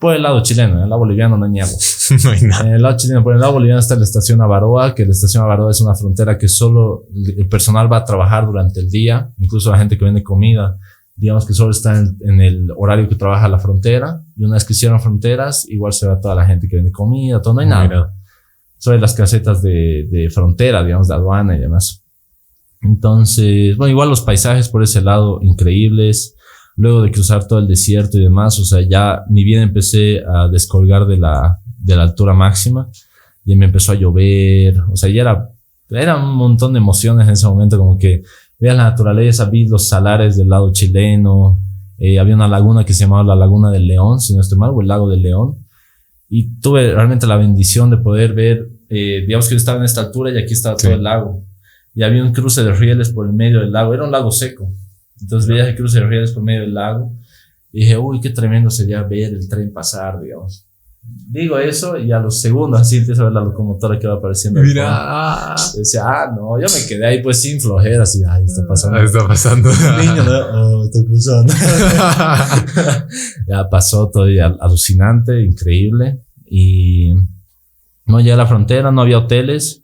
[SPEAKER 2] Por el lado chileno, en el lado boliviano no hay agua.
[SPEAKER 1] no hay nada.
[SPEAKER 2] En el lado chileno, por el lado boliviano está la estación Avaroa, que la estación Avaroa es una frontera que solo el personal va a trabajar durante el día, incluso la gente que vende comida, digamos que solo está en, en el horario que trabaja la frontera, y una vez que cierran fronteras, igual se va toda la gente que vende comida, todo, no hay nada.
[SPEAKER 1] Mira.
[SPEAKER 2] Solo hay las casetas de, de frontera, digamos, de aduana y demás. Entonces, bueno, igual los paisajes por ese lado increíbles. Luego de cruzar todo el desierto y demás, o sea, ya ni bien empecé a descolgar de la, de la altura máxima, ya me empezó a llover, o sea, ya era, era un montón de emociones en ese momento, como que veas la naturaleza, vi los salares del lado chileno, eh, había una laguna que se llamaba la Laguna del León, si no estoy mal, o el Lago del León, y tuve realmente la bendición de poder ver, eh, digamos que yo estaba en esta altura y aquí estaba
[SPEAKER 1] Sí.
[SPEAKER 2] todo el lago, y había un cruce de rieles por el medio del lago, era un lago seco, entonces veías el cruce de rieles por medio del lago, y dije, uy, qué tremendo sería ver el tren pasar, digamos. Digo eso y a los segundos así empiezo a ver la locomotora que va apareciendo.
[SPEAKER 1] Mira,
[SPEAKER 2] Y decía, ah, no, yo me quedé ahí pues sin flojera, así, ay, está pasando.
[SPEAKER 1] ah, está pasando.
[SPEAKER 2] Un niño, ¿no? Oh, estoy cruzando. ya pasó todo y al- alucinante, increíble. Y no llegué a la frontera, no había hoteles,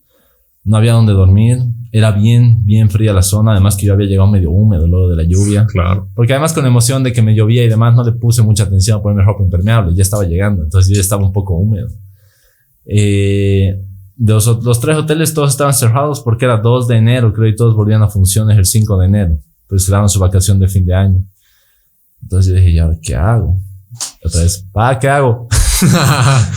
[SPEAKER 2] no había donde dormir. Era bien, bien fría la zona. Además que yo había llegado medio húmedo luego de la lluvia.
[SPEAKER 1] claro.
[SPEAKER 2] Porque además con emoción de que me llovía y demás, no le puse mucha atención a ponerme ropa impermeable. Ya estaba llegando, entonces yo ya estaba un poco húmedo. Eh, de los, los tres hoteles todos estaban cerrados porque era 2 de enero, creo, y todos volvían a funciones el 5 de enero. Pues se daban su vacación de fin de año. Entonces yo dije, ¿y ahora qué hago? Otra vez, pa, ¿qué hago?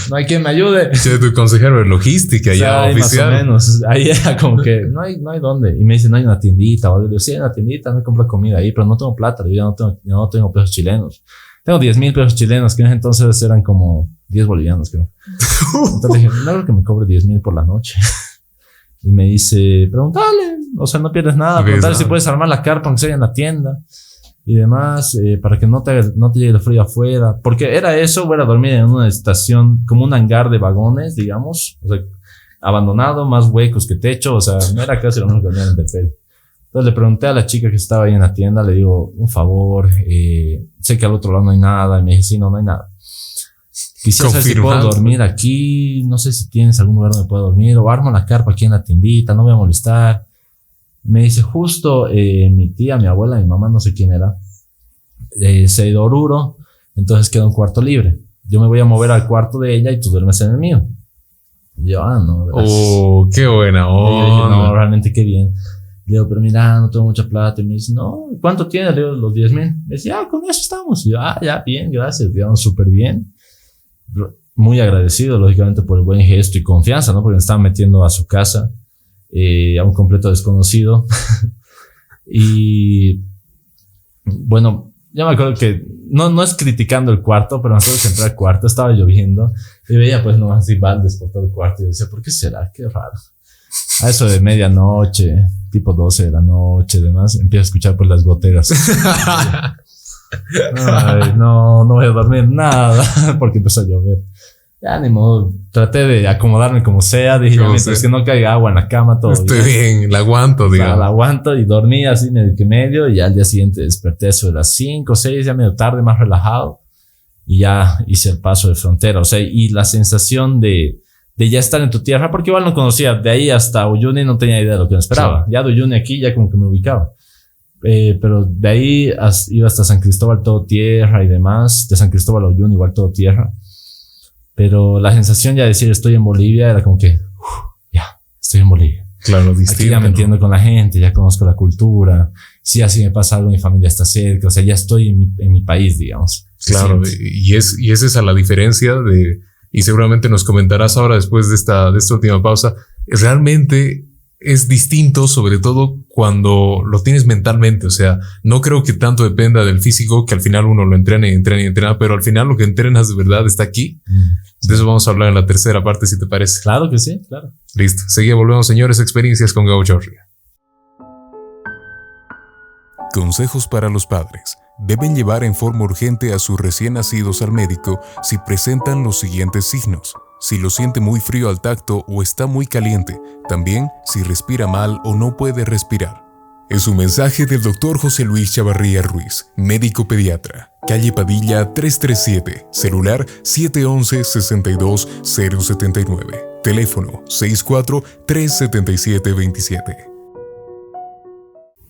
[SPEAKER 2] no hay quien me ayude.
[SPEAKER 1] Che, tu consejero de logística
[SPEAKER 2] O sea,
[SPEAKER 1] ya
[SPEAKER 2] ahí más o
[SPEAKER 1] oficial.
[SPEAKER 2] menos. Ahí era como que no hay, no hay dónde. Y me dice, no hay una tiendita. O. Yo digo, sí, hay una tiendita, me compro comida ahí, pero no tengo plata. Yo ya no tengo, ya no tengo pesos chilenos. Tengo 10 mil pesos chilenos, que en ese entonces eran como 10 bolivianos, creo. Entonces le dije, no creo que me cobre 10 mil por la noche. Y me dice, pregúntale, o sea, no pierdes nada,
[SPEAKER 1] No
[SPEAKER 2] pregúntale si puedes armar la carpa aunque sea en la tienda y demás, eh, para que no te, no te llegue el frío afuera. Porque era eso, era dormir en una estación, como un hangar de vagones, digamos, o sea, abandonado, más huecos que techo, o sea, no era casi lo mismo que dormir en intemperie. Entonces le pregunté a la chica que estaba ahí en la tienda, le digo, un favor, eh, sé que al otro lado no hay nada, y me dice, sí, no, no hay nada. Saber si puedo dormir aquí, no sé si tienes algún lugar donde pueda dormir, o armo la carpa aquí en la tiendita, no voy a molestar. Me dice, justo eh, mi tía, mi abuela, mi mamá, no sé quién era, eh, se ha ido a Oruro, entonces queda un cuarto libre. Yo me voy a mover al cuarto de ella y tú duermes en el mío. Y yo, ah, no, gracias.
[SPEAKER 1] Oh, qué buena
[SPEAKER 2] Y yo dije, no,
[SPEAKER 1] onda.
[SPEAKER 2] realmente qué bien. Le digo, pero mira, no tengo mucha plata. Y me dice, no, ¿cuánto tienes? Le digo, los 10 mil. Me dice, ah, con eso estamos. Y yo, ah, ya, bien, gracias. Digamos, súper bien. Muy agradecido, lógicamente, por el buen gesto y confianza, ¿no? Porque me estaban metiendo a su casa, eh, a un completo desconocido. y bueno, yo me acuerdo que no, no es criticando el cuarto, pero me acuerdo que entré al cuarto, estaba lloviendo y veía pues nomás así baldes por todo el cuarto y decía, ¿por qué será? Qué raro. A eso de medianoche, tipo 12 de la noche, demás, empiezo a escuchar pues las goteras. Ay, no, no voy a dormir nada porque empezó a llover. Ya ni modo, traté de acomodarme como sea, dije, ya, mientras que no caiga agua en la cama, todo
[SPEAKER 1] Estoy
[SPEAKER 2] bien.
[SPEAKER 1] la aguanto,
[SPEAKER 2] O sea, la
[SPEAKER 1] digamos.
[SPEAKER 2] aguanto y dormí así medio que medio y ya al día siguiente desperté eso de las 5 o 6, ya medio tarde, más relajado y ya hice el paso de frontera. O sea, y la sensación de, de ya estar en tu tierra, porque igual no conocía, de ahí hasta Uyuni no tenía idea de lo que me esperaba. Ya de Uyuni aquí ya como que me ubicaba. Eh, pero de ahí iba hasta San Cristóbal todo tierra y demás, de San Cristóbal a Uyuni igual todo tierra. Pero la sensación ya de decir estoy en Bolivia era como que, uf, ya, estoy en Bolivia.
[SPEAKER 1] Claro,
[SPEAKER 2] Aquí
[SPEAKER 1] distinto.
[SPEAKER 2] ya me
[SPEAKER 1] ¿no?
[SPEAKER 2] entiendo con la gente, ya conozco la cultura. Si así me pasa algo, mi familia está cerca. O sea, ya estoy en mi, en mi país, digamos.
[SPEAKER 1] Claro, y es, y es esa la diferencia de, y seguramente nos comentarás ahora después de esta, de esta última pausa, realmente es distinto, sobre todo cuando lo tienes mentalmente. O sea, no creo que tanto dependa del físico, que al final uno lo entrena y entrena y entrena, pero al final lo que entrenas de verdad está aquí.
[SPEAKER 2] Mm.
[SPEAKER 1] De eso vamos a hablar en la tercera parte, si te parece.
[SPEAKER 2] Claro que sí, claro.
[SPEAKER 1] Listo. Seguía, volvemos, señores, experiencias con Gaucho Ría.
[SPEAKER 3] Consejos para los padres. deben llevar en forma urgente a sus recién nacidos al médico si presentan los siguientes signos. Si lo siente muy frío al tacto o está muy caliente, también si respira mal o no puede respirar. Es un mensaje del Dr. José Luis Chavarría Ruiz, médico pediatra, calle Padilla 337, celular 711-62079, teléfono 64 377 27.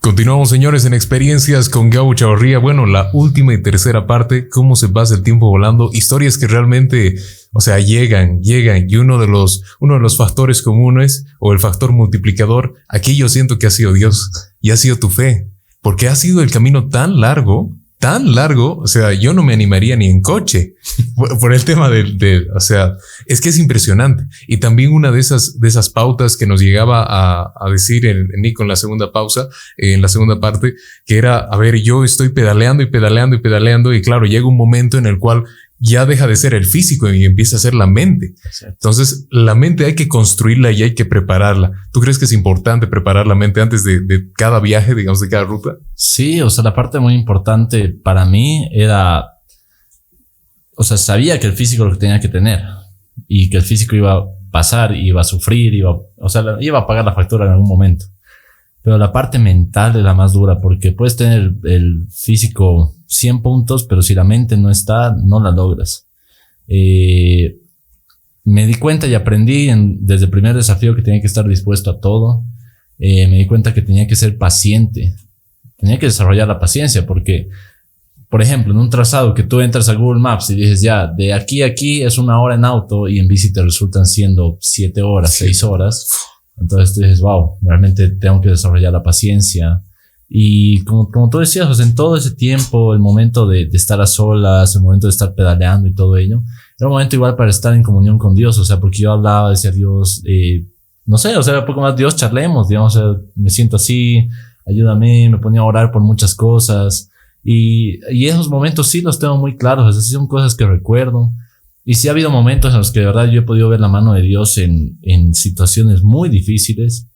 [SPEAKER 1] Continuamos, señores, en experiencias con Gabo Chavarría. Bueno, la última y tercera parte, cómo se pasa el tiempo volando, historias que realmente, o sea, llegan, llegan. Y uno de los, uno de los factores comunes o el factor multiplicador, aquí yo siento que ha sido Dios y ha sido tu fe, porque ha sido el camino tan largo tan largo, o sea, yo no me animaría ni en coche por, el tema de, o sea, es que es impresionante. Y también una de esas, de esas pautas que nos llegaba a, decir en, Nico en la segunda pausa, en la segunda parte, que era, a ver, yo estoy pedaleando y pedaleando y pedaleando y claro, llega un momento en el cual ya deja de ser el físico y empieza a ser la mente. Entonces, la mente hay que construirla y hay que prepararla. ¿Tú crees que es importante preparar la mente antes de, cada viaje, digamos, de cada ruta?
[SPEAKER 2] Sí, o sea, la parte muy importante para mí era, o sea, sabía que el físico lo tenía que tener y que el físico iba a pasar, iba a sufrir, iba, o sea, iba a pagar la factura en algún momento. Pero la parte mental es la más dura porque puedes tener el físico 100 puntos, pero si la mente no está, no la logras. Eh, me di cuenta y aprendí desde el primer desafío que tenía que estar dispuesto a todo. Eh, me di cuenta que tenía que ser paciente. Tenía que desarrollar la paciencia porque, por ejemplo, en un trazado que tú entras a Google Maps y dices ya, de aquí a aquí es una hora en auto y en bici te resultan siendo siete horas, seis horas entonces tú dices, wow, realmente tengo que desarrollar la paciencia. Y como, como tú decías, en todo ese tiempo, el momento de, de, estar a solas, el momento de estar pedaleando y todo ello, era un momento igual para estar en comunión con Dios, o sea, porque yo hablaba, decía Dios, eh, no sé, o sea, un poco más, Dios, charlemos, digamos, o sea, me siento así, ayúdame, me ponía a orar por muchas cosas. Y, y esos momentos sí los tengo muy claros, es son cosas que recuerdo. Y sí ha habido momentos en los que de verdad yo he podido ver la mano de Dios en, en situaciones muy difíciles,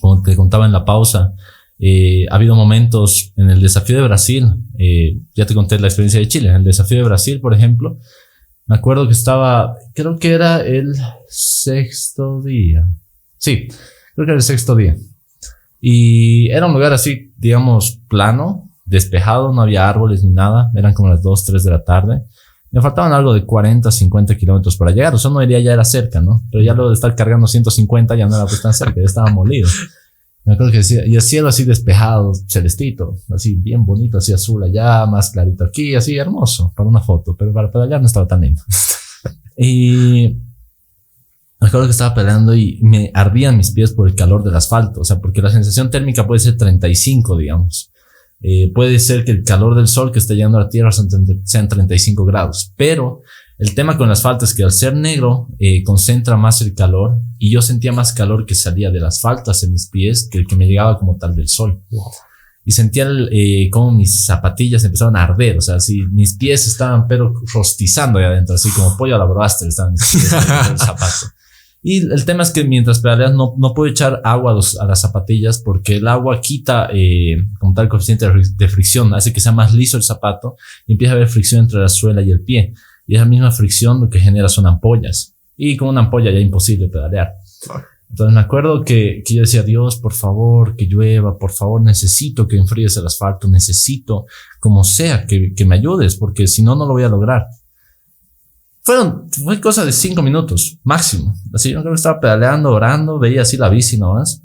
[SPEAKER 2] como te contaba en la pausa. Eh, ha habido momentos en el desafío de Brasil, eh, ya te conté la experiencia de Chile, en el desafío de Brasil, por ejemplo, me acuerdo que estaba, creo que era el sexto día. Sí, creo que era el sexto día. Y era un lugar así, digamos, plano, despejado, no había árboles ni nada, eran como las 2, 3 de la tarde. Me faltaban algo de 40, 50 kilómetros para llegar. O sea, no iría ya era cerca, ¿no? Pero ya luego de estar cargando 150 ya no era pues tan cerca, ya estaba molido. Me acuerdo que decía, y el cielo así despejado, celestito, así bien bonito, así azul allá, más clarito aquí, así hermoso para una foto, pero para pedalear no estaba tan lindo. y me acuerdo que estaba pedaleando y me ardían mis pies por el calor del asfalto, o sea, porque la sensación térmica puede ser 35, digamos. Eh, puede ser que el calor del sol que está llegando a la Tierra sean 35 grados, pero el tema con el asfalto es que al ser negro eh, concentra más el calor y yo sentía más calor que salía de las faltas en mis pies que el que me llegaba como tal del sol. Y sentía eh, como mis zapatillas empezaban a arder, o sea, así mis pies estaban pero rostizando ahí adentro, así como pollo a la broaster estaban mis pies en el zapato. Y el tema es que mientras pedaleas no, no puedo echar agua a, las zapatillas porque el agua quita eh, como tal coeficiente de, fricción, hace que sea más liso el zapato y empieza a haber fricción entre la suela y el pie. Y esa misma fricción lo que genera son ampollas. Y con una ampolla ya es imposible pedalear. Entonces me acuerdo que, que yo decía, Dios, por favor, que llueva, por favor, necesito que enfríes el asfalto, necesito, como sea, que, que me ayudes, porque si no, no lo voy a lograr. Fueron, fue cosa de cinco minutos, máximo. Así yo creo que estaba pedaleando, orando, veía así la bici nomás.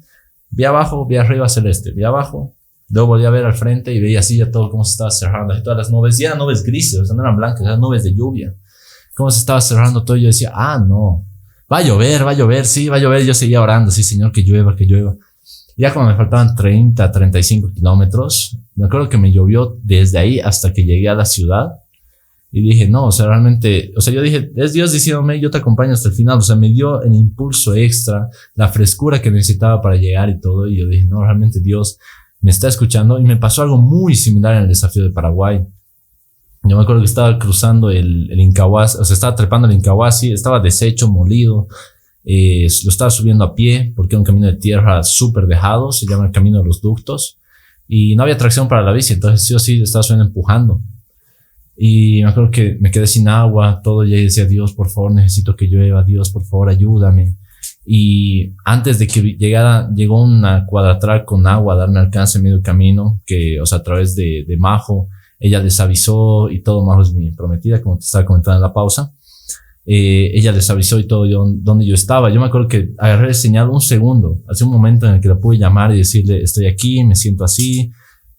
[SPEAKER 2] Vi abajo, vi arriba celeste, vi abajo. Luego volví a ver al frente y veía así ya todo cómo se estaba cerrando. Y todas las nubes, ya nubes grises, o sea, no eran blancas, eran nubes de lluvia. Cómo se estaba cerrando todo. Y yo decía, ah, no, va a llover, va a llover, sí, va a llover. Yo seguía orando, sí, Señor, que llueva, que llueva. Ya cuando me faltaban 30, 35 kilómetros, me acuerdo que me llovió desde ahí hasta que llegué a la ciudad y dije, no, o sea, realmente, o sea, yo dije, es Dios diciéndome, yo te acompaño hasta el final, o sea, me dio el impulso extra, la frescura que necesitaba para llegar y todo, y yo dije, no, realmente Dios me está escuchando, y me pasó algo muy similar en el desafío de Paraguay. Yo me acuerdo que estaba cruzando el, el Incahuasi, o sea, estaba trepando el Incahuasi, estaba deshecho, molido, eh, lo estaba subiendo a pie, porque era un camino de tierra súper dejado, se llama el Camino de los Ductos, y no había tracción para la bici, entonces sí o sí estaba suena empujando. Y me acuerdo que me quedé sin agua, todo, y decía, Dios, por favor, necesito que llueva, Dios, por favor, ayúdame. Y antes de que llegara, llegó una cuadratrack con agua a darme alcance en medio camino, que, o sea, a través de, de Majo, ella les avisó y todo, Majo es mi prometida, como te estaba comentando en la pausa. Eh, ella les avisó y todo yo, donde yo estaba. Yo me acuerdo que agarré el señal un segundo, hace un momento en el que la pude llamar y decirle, estoy aquí, me siento así,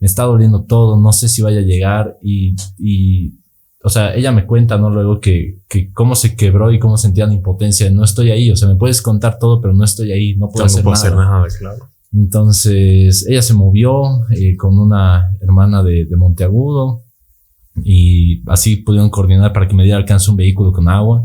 [SPEAKER 2] me está doliendo todo, no sé si vaya a llegar y, y o sea, ella me cuenta, ¿no? Luego que, que cómo se quebró y cómo sentía la impotencia, no estoy ahí, o sea, me puedes contar todo, pero no estoy ahí, no puedo, hacer,
[SPEAKER 1] hacer, nada. claro.
[SPEAKER 2] Entonces, ella se movió eh, con una hermana de, de Monteagudo, y así pudieron coordinar para que me diera alcance un vehículo con agua.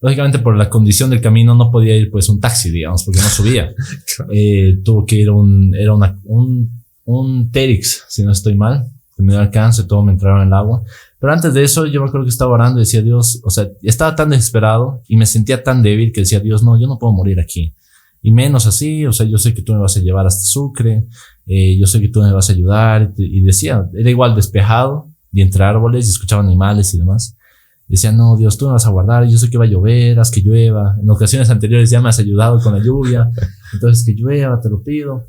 [SPEAKER 2] Lógicamente por la condición del camino no podía ir pues un taxi, digamos, porque no subía. eh, tuvo que ir un, era una, un, un Terix, si no estoy mal, que me dio alcance, todo me entraron en el agua. Pero antes de eso yo me acuerdo que estaba orando y decía Dios, o sea, estaba tan desesperado y me sentía tan débil que decía Dios, no, yo no puedo morir aquí. Y menos así, o sea, yo sé que tú me vas a llevar hasta Sucre, eh, yo sé que tú me vas a ayudar. Y decía, era igual despejado, y entre árboles y escuchaba animales y demás. Decía, no, Dios, tú me vas a guardar, yo sé que va a llover, haz que llueva. En ocasiones anteriores ya me has ayudado con la lluvia, entonces que llueva, te lo pido.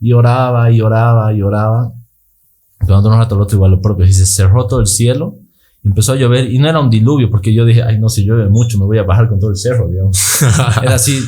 [SPEAKER 2] Y oraba y oraba y oraba. Cuando un rato al otro igual lo propio, y se cerró todo el cielo, empezó a llover y no era un diluvio, porque yo dije, ay, no, si llueve mucho, me voy a bajar con todo el cerro, digamos. Era así,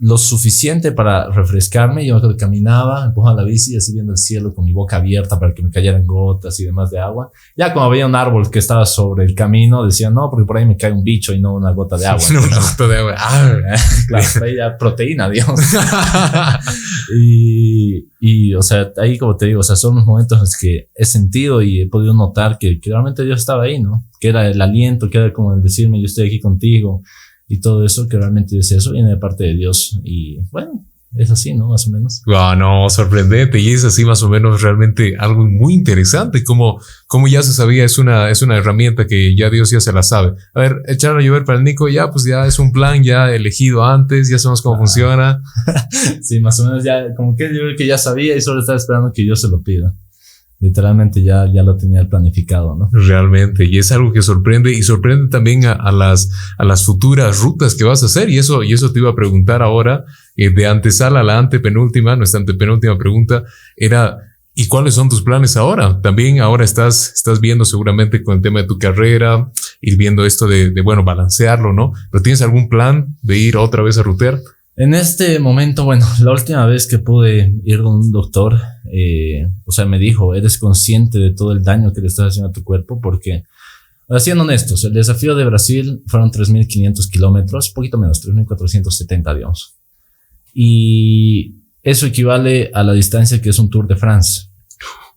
[SPEAKER 2] lo suficiente para refrescarme. Yo caminaba, empujaba la bici, así viendo el cielo con mi boca abierta para que me cayeran gotas y demás de agua. Ya como había un árbol que estaba sobre el camino, decía, no, porque por ahí me cae un bicho y no una gota de agua.
[SPEAKER 1] no, una gota de agua. Ah,
[SPEAKER 2] claro, ya proteína, digamos. y, y, o sea, ahí como te digo, o sea, son los momentos en los que he sentido y he podido notar que, que realmente Dios estaba ahí, ¿no? Que era el aliento, que era como el decirme, yo estoy aquí contigo y todo eso, que realmente es eso, viene de parte de Dios. Y bueno, es así, ¿no? Más o menos.
[SPEAKER 1] Wow, no, sorprendente. Y es así más o menos realmente algo muy interesante, como, como ya se sabía, es una, es una herramienta que ya Dios ya se la sabe. A ver, echar a llover para el Nico, ya, pues ya es un plan ya elegido antes, ya sabemos cómo ah. funciona.
[SPEAKER 2] sí, más o menos ya, como que yo que ya sabía y solo estaba esperando que Dios se lo pida literalmente ya, ya lo tenía planificado, ¿no?
[SPEAKER 1] Realmente, y es algo que sorprende y sorprende también a, las, a las futuras rutas que vas a hacer. Y eso, y eso te iba a preguntar ahora, eh, de antesala a la antepenúltima, nuestra antepenúltima pregunta era, ¿y cuáles son tus planes ahora? También ahora estás, estás viendo seguramente con el tema de tu carrera, ir viendo esto de, de bueno, balancearlo, ¿no? Pero ¿tienes algún plan de ir otra vez a rutear?
[SPEAKER 2] En este momento, bueno, la última vez que pude ir con un doctor, eh, o sea, me dijo, eres consciente de todo el daño que le estás haciendo a tu cuerpo, porque, siendo honestos, el desafío de Brasil fueron 3.500 kilómetros, poquito menos, 3.470, digamos. Y eso equivale a la distancia que es un Tour de France.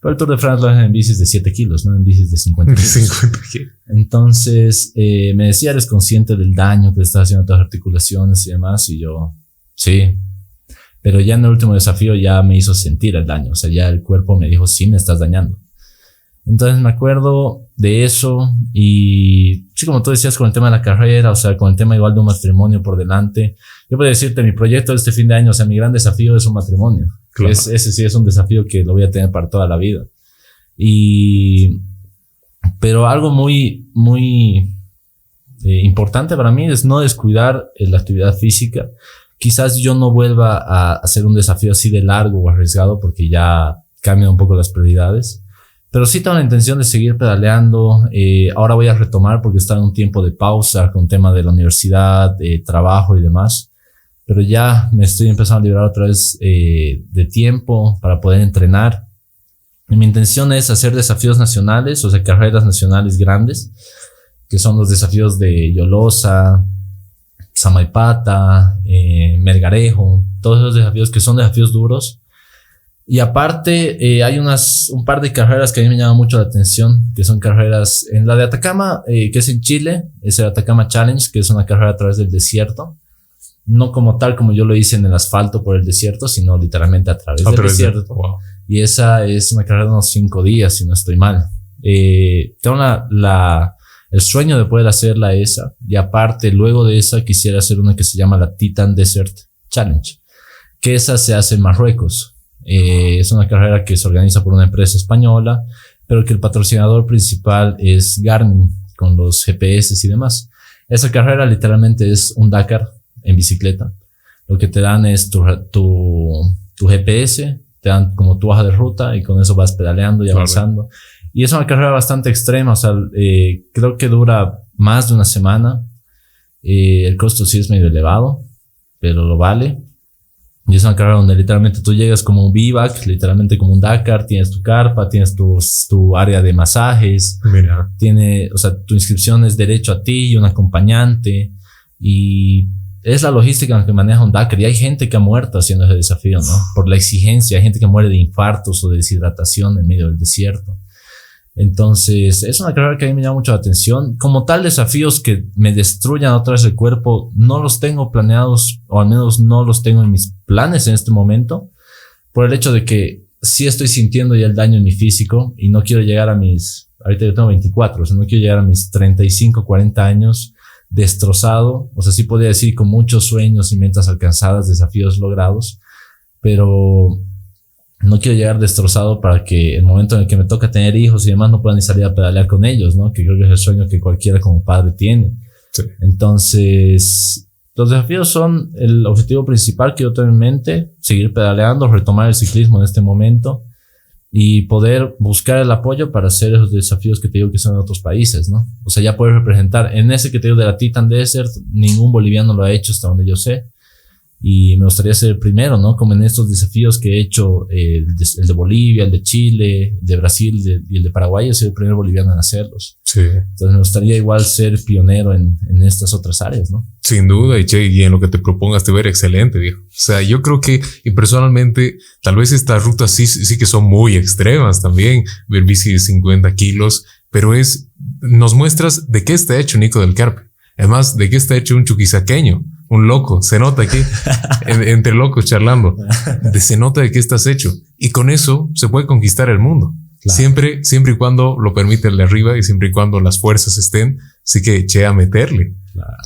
[SPEAKER 2] Pero el Tour de France lo hacen en bicis de 7 kilos, no en bicis de 50 kilos. 50 kilos. Entonces, eh, me decía, eres consciente del daño que le estás haciendo a tus articulaciones y demás, y yo, Sí. Pero ya en el último desafío ya me hizo sentir el daño. O sea, ya el cuerpo me dijo, sí, me estás dañando. Entonces me acuerdo de eso y sí, como tú decías con el tema de la carrera, o sea, con el tema igual de un matrimonio por delante, yo puedo decirte, mi proyecto de este fin de año, o sea, mi gran desafío es un matrimonio. Es, ese sí es un desafío que lo voy a tener para toda la vida. Y, pero algo muy, muy eh, importante para mí es no descuidar eh, la actividad física quizás yo no vuelva a hacer un desafío así de largo o arriesgado porque ya cambian un poco las prioridades. Pero sí tengo la intención de seguir pedaleando. Eh, ahora voy a retomar porque está en un tiempo de pausa con tema de la universidad, de trabajo y demás. Pero ya me estoy empezando a liberar otra vez eh, de tiempo para poder entrenar. Mi intención es hacer desafíos nacionales, o sea, carreras nacionales grandes, que son los desafíos de Yolosa, Samaipata, eh, Mergarejo, todos esos desafíos que son desafíos duros. Y aparte, eh, hay unas, un par de carreras que a mí me llaman mucho la atención, que son carreras en la de Atacama, eh, que es en Chile, es el Atacama Challenge, que es una carrera a través del desierto. No como tal, como yo lo hice en el asfalto por el desierto, sino literalmente a través del desierto. Y esa es una carrera de unos cinco días, si no estoy mal. tengo la, la el sueño de poder hacerla esa. Y aparte, luego de esa, quisiera hacer una que se llama la Titan Desert Challenge, que esa se hace en Marruecos. Eh, es una carrera que se organiza por una empresa española, pero que el patrocinador principal es Garmin con los GPS y demás. Esa carrera literalmente es un Dakar en bicicleta. Lo que te dan es tu, tu, tu GPS, te dan como tu hoja de ruta y con eso vas pedaleando y avanzando. Y es una carrera bastante extrema, o sea, eh, creo que dura más de una semana. Eh, el costo sí es medio elevado, pero lo vale. Y es una carrera donde literalmente tú llegas como un bivac, literalmente como un Dakar, tienes tu carpa, tienes tu, tu área de masajes.
[SPEAKER 1] Mira.
[SPEAKER 2] Tiene, o sea, tu inscripción es derecho a ti y un acompañante. Y es la logística que maneja un Dakar. Y hay gente que ha muerto haciendo ese desafío, ¿no? Por la exigencia. Hay gente que muere de infartos o de deshidratación en medio del desierto. Entonces, es una carrera que a mí me llama mucho la atención. Como tal, desafíos que me destruyan otra vez el cuerpo, no los tengo planeados, o al menos no los tengo en mis planes en este momento, por el hecho de que sí estoy sintiendo ya el daño en mi físico y no quiero llegar a mis, ahorita yo tengo 24, o sea, no quiero llegar a mis 35, 40 años destrozado, o sea, sí podría decir con muchos sueños y metas alcanzadas, desafíos logrados, pero no quiero llegar destrozado para que el momento en el que me toca tener hijos y demás no puedan ni salir a pedalear con ellos, ¿no? Que creo que es el sueño que cualquiera como padre tiene. Entonces, los desafíos son el objetivo principal que yo tengo en mente, seguir pedaleando, retomar el ciclismo en este momento y poder buscar el apoyo para hacer esos desafíos que te digo que son en otros países, ¿no? O sea, ya poder representar en ese que te digo de la Titan Desert, ningún boliviano lo ha hecho hasta donde yo sé y me gustaría ser el primero, ¿no? Como en estos desafíos que he hecho, eh, el, de, Bolivia, el de Chile, el de Brasil y el de Paraguay, he sido el primer boliviano en hacerlos.
[SPEAKER 1] Sí.
[SPEAKER 2] Entonces me gustaría igual ser pionero en, en estas otras áreas, ¿no?
[SPEAKER 1] Sin duda, y, che, y en lo que te propongas te ver excelente, viejo. O sea, yo creo que, y personalmente, tal vez estas rutas sí, sí que son muy extremas también, ver bici de 50 kilos, pero es, nos muestras de qué está hecho Nico del Carpe. Además, de qué está hecho un chuquisaqueño un loco, se nota aquí, entre locos charlando, se nota de qué estás hecho. Y con eso se puede conquistar el mundo. Siempre, siempre y cuando lo permite el de arriba y siempre y cuando las fuerzas estén, sí que che a meterle,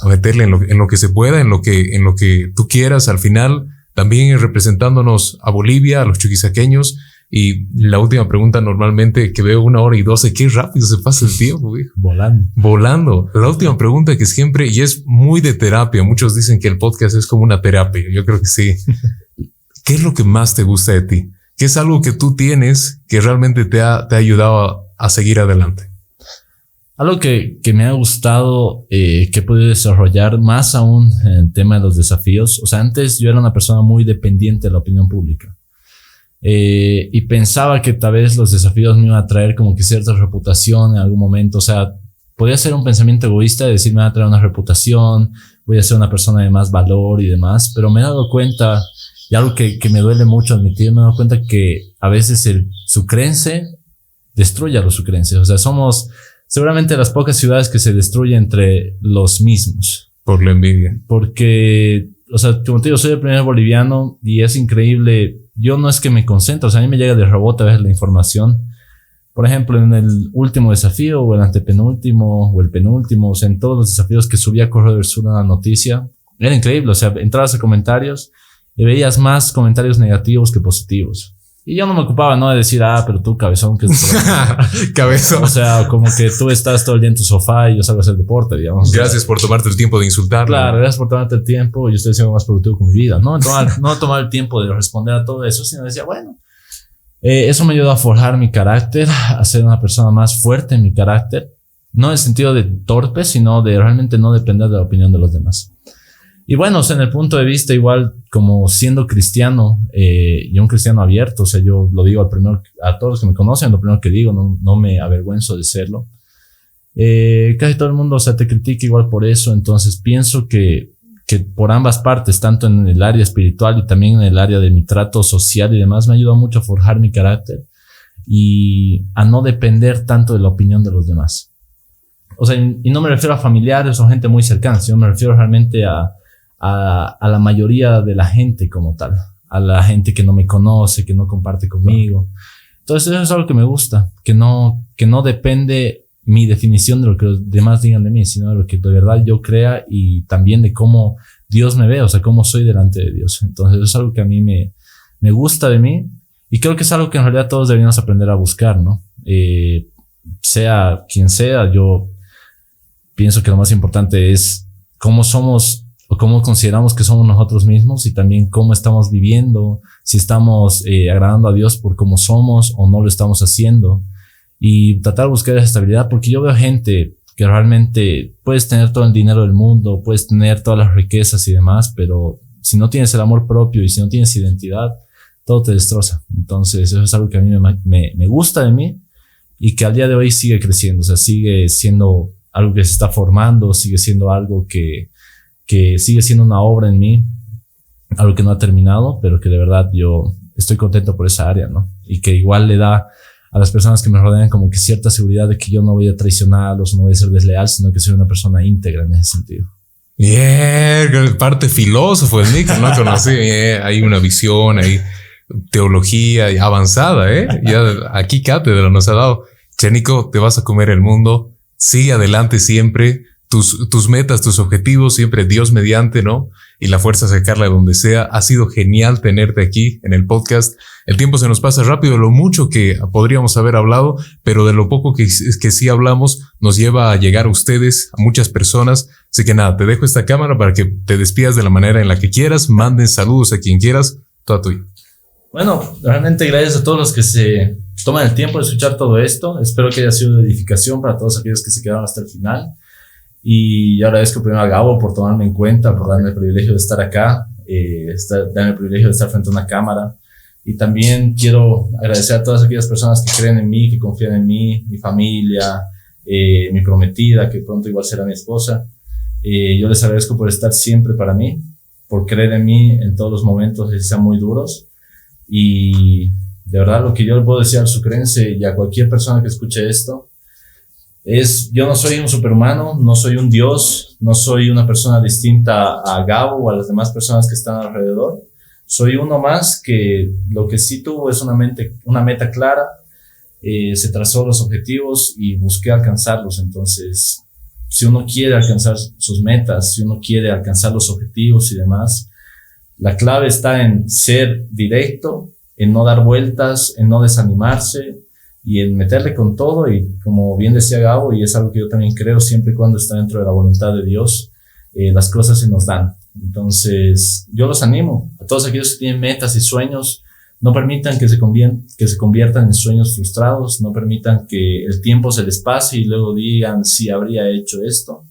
[SPEAKER 1] a meterle en lo, en lo, que se pueda, en lo que, en lo que tú quieras. Al final, también representándonos a Bolivia, a los chuquisaqueños, y la última pregunta normalmente que veo una hora y doce, qué rápido se pasa el tiempo,
[SPEAKER 2] Volando.
[SPEAKER 1] Volando. La última pregunta que siempre, y es muy de terapia, muchos dicen que el podcast es como una terapia, yo creo que sí. ¿Qué es lo que más te gusta de ti? ¿Qué es algo que tú tienes que realmente te ha, te ha ayudado a, seguir adelante?
[SPEAKER 2] Algo que, que me ha gustado, eh, que he podido desarrollar más aún en el tema de los desafíos. O sea, antes yo era una persona muy dependiente de la opinión pública. Eh, y pensaba que tal vez los desafíos me iban a traer como que cierta reputación en algún momento. O sea, podía ser un pensamiento egoísta de decir me va a traer una reputación, voy a ser una persona de más valor y demás, pero me he dado cuenta, y algo que, que me duele mucho admitir, me he dado cuenta que a veces el sucrense destruye a los sucrenses. O sea, somos seguramente las pocas ciudades que se destruyen entre los mismos.
[SPEAKER 1] Por la envidia.
[SPEAKER 2] Porque, o sea, como te digo, soy el primer boliviano y es increíble yo no es que me concentro, o sea, a mí me llega de rebote a ver la información. Por ejemplo, en el último desafío, o el antepenúltimo, o el penúltimo, o sea, en todos los desafíos que subía Correo del Sur una noticia, era increíble, o sea, entrabas a comentarios y veías más comentarios negativos que positivos. Y yo no me ocupaba, ¿no? De decir, ah, pero tú, cabezón, que es
[SPEAKER 1] Cabezón.
[SPEAKER 2] O sea, como que tú estás todo el día en tu sofá y yo salgo a hacer deporte, digamos.
[SPEAKER 1] Gracias por tomarte el tiempo de insultar.
[SPEAKER 2] Claro, gracias por tomarte el tiempo. Yo estoy siendo más productivo con mi vida, ¿no? Tomar, no tomar el tiempo de responder a todo eso, sino decía, bueno, eh, eso me ayudó a forjar mi carácter, a ser una persona más fuerte en mi carácter. No en el sentido de torpe, sino de realmente no depender de la opinión de los demás. Y bueno, o sea, en el punto de vista, igual como siendo cristiano eh, y un cristiano abierto, o sea, yo lo digo al primero, a todos los que me conocen, lo primero que digo, no, no me avergüenzo de serlo. Eh, casi todo el mundo, o sea, te critica igual por eso, entonces pienso que, que por ambas partes, tanto en el área espiritual y también en el área de mi trato social y demás, me ayudado mucho a forjar mi carácter y a no depender tanto de la opinión de los demás. O sea, y no me refiero a familiares o gente muy cercana, sino me refiero realmente a, a, la mayoría de la gente como tal, a la gente que no me conoce, que no comparte conmigo. Entonces eso es algo que me gusta, que no, que no depende mi definición de lo que los demás digan de mí, sino de lo que de verdad yo crea y también de cómo Dios me ve, o sea, cómo soy delante de Dios. Entonces eso es algo que a mí me, me gusta de mí Y creo que es algo que en realidad todos deberíamos aprender a buscar, ¿no? Eh, sea quien sea, yo pienso que lo más importante es cómo somos o cómo consideramos que somos nosotros mismos y también cómo estamos viviendo, si estamos eh, agradando a Dios por cómo somos o no lo estamos haciendo y tratar de buscar esa estabilidad porque yo veo gente que realmente puedes tener todo el dinero del mundo, puedes tener todas las riquezas y demás, pero si no tienes el amor propio y si no tienes identidad, todo te destroza. Entonces eso es algo que a mí me, me gusta de mí y que al día de hoy sigue creciendo, o sea, sigue siendo algo que se está formando, sigue siendo algo que, que sigue siendo una obra en mí, algo que no ha terminado, pero que de verdad yo estoy contento por esa área, ¿no? Y que igual le da a las personas que me rodean como que cierta seguridad de que yo no voy a traicionarlos, no voy a ser desleal, sino que soy una persona íntegra en ese sentido.
[SPEAKER 1] Bien, parte filósofo el Nick, no conocí, hay una visión, hay teología avanzada, ¿eh? Ya aquí cátedra nos ha dado. Chenico, te vas a comer el mundo, sigue adelante siempre, tus, metas, tus objetivos, siempre Dios mediante, ¿no? Y la fuerza sacarla donde sea. Ha sido genial tenerte aquí en el podcast. El tiempo se nos pasa rápido, lo mucho que podríamos haber hablado, pero de lo poco que, que sí hablamos nos lleva a llegar a ustedes, a muchas personas. Así que nada, te dejo esta cámara para que te despidas de la manera en la que quieras, manden saludos a quien quieras, toda tuya.
[SPEAKER 2] Bueno, realmente gracias a todos los que se toman el tiempo de escuchar todo esto. Espero que haya sido de edificación para todos aquellos que se quedaron hasta el final. Y agradezco primero a Gabo por tomarme en cuenta, por darme el privilegio de estar acá, eh, darme el privilegio de estar frente a una cámara. Y también quiero agradecer a todas aquellas personas que creen en mí, que confían en mí, mi familia, eh, mi prometida, que pronto igual será mi esposa. Eh, yo les agradezco por estar siempre para mí, por creer en mí en todos los momentos, que sean muy duros. Y de verdad lo que yo le puedo decir al sucrense y a cualquier persona que escuche esto es, yo no soy un superhumano, no soy un dios, no soy una persona distinta a Gabo o a las demás personas que están alrededor. Soy uno más que lo que sí tuvo es una, mente, una meta clara, eh, se trazó los objetivos y busqué alcanzarlos. Entonces, si uno quiere alcanzar sus metas, si uno quiere alcanzar los objetivos y demás, la clave está en ser directo, en no dar vueltas, en no desanimarse y en meterle con todo y como bien decía Gabo, y es algo que yo también creo, siempre y cuando está dentro de la voluntad de Dios, eh, las cosas se nos dan. Entonces, yo los animo a todos aquellos que tienen metas y sueños, no permitan que se, que se conviertan en sueños frustrados, no permitan que el tiempo se les pase y luego digan si habría hecho esto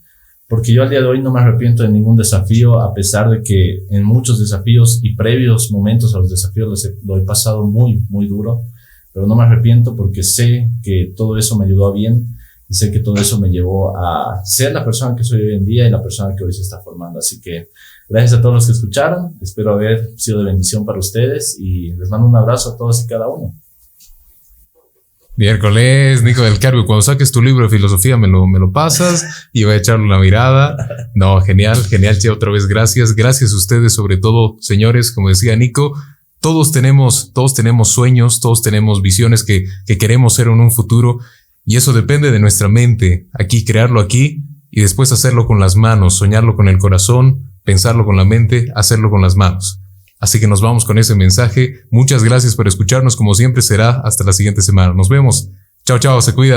[SPEAKER 2] porque yo al día de hoy no me arrepiento de ningún desafío, a pesar de que en muchos desafíos y previos momentos a los desafíos lo he pasado muy, muy duro, pero no me arrepiento porque sé que todo eso me ayudó a bien y sé que todo eso me llevó a ser la persona que soy hoy en día y la persona que hoy se está formando. Así que gracias a todos los que escucharon, espero haber sido de bendición para ustedes y les mando un abrazo a todos y cada uno.
[SPEAKER 1] Miércoles, Nico del Carpio, cuando saques tu libro de filosofía me lo, me lo pasas y voy a echarle una mirada. No, genial, genial, che, otra vez gracias. Gracias a ustedes, sobre todo, señores, como decía Nico, todos tenemos, todos tenemos sueños, todos tenemos visiones que, que queremos ser en un futuro y eso depende de nuestra mente. Aquí, crearlo aquí y después hacerlo con las manos, soñarlo con el corazón, pensarlo con la mente, hacerlo con las manos. Así que nos vamos con ese mensaje. Muchas gracias por escucharnos. Como siempre será hasta la siguiente semana. Nos vemos. Chao, chao. Se cuidan.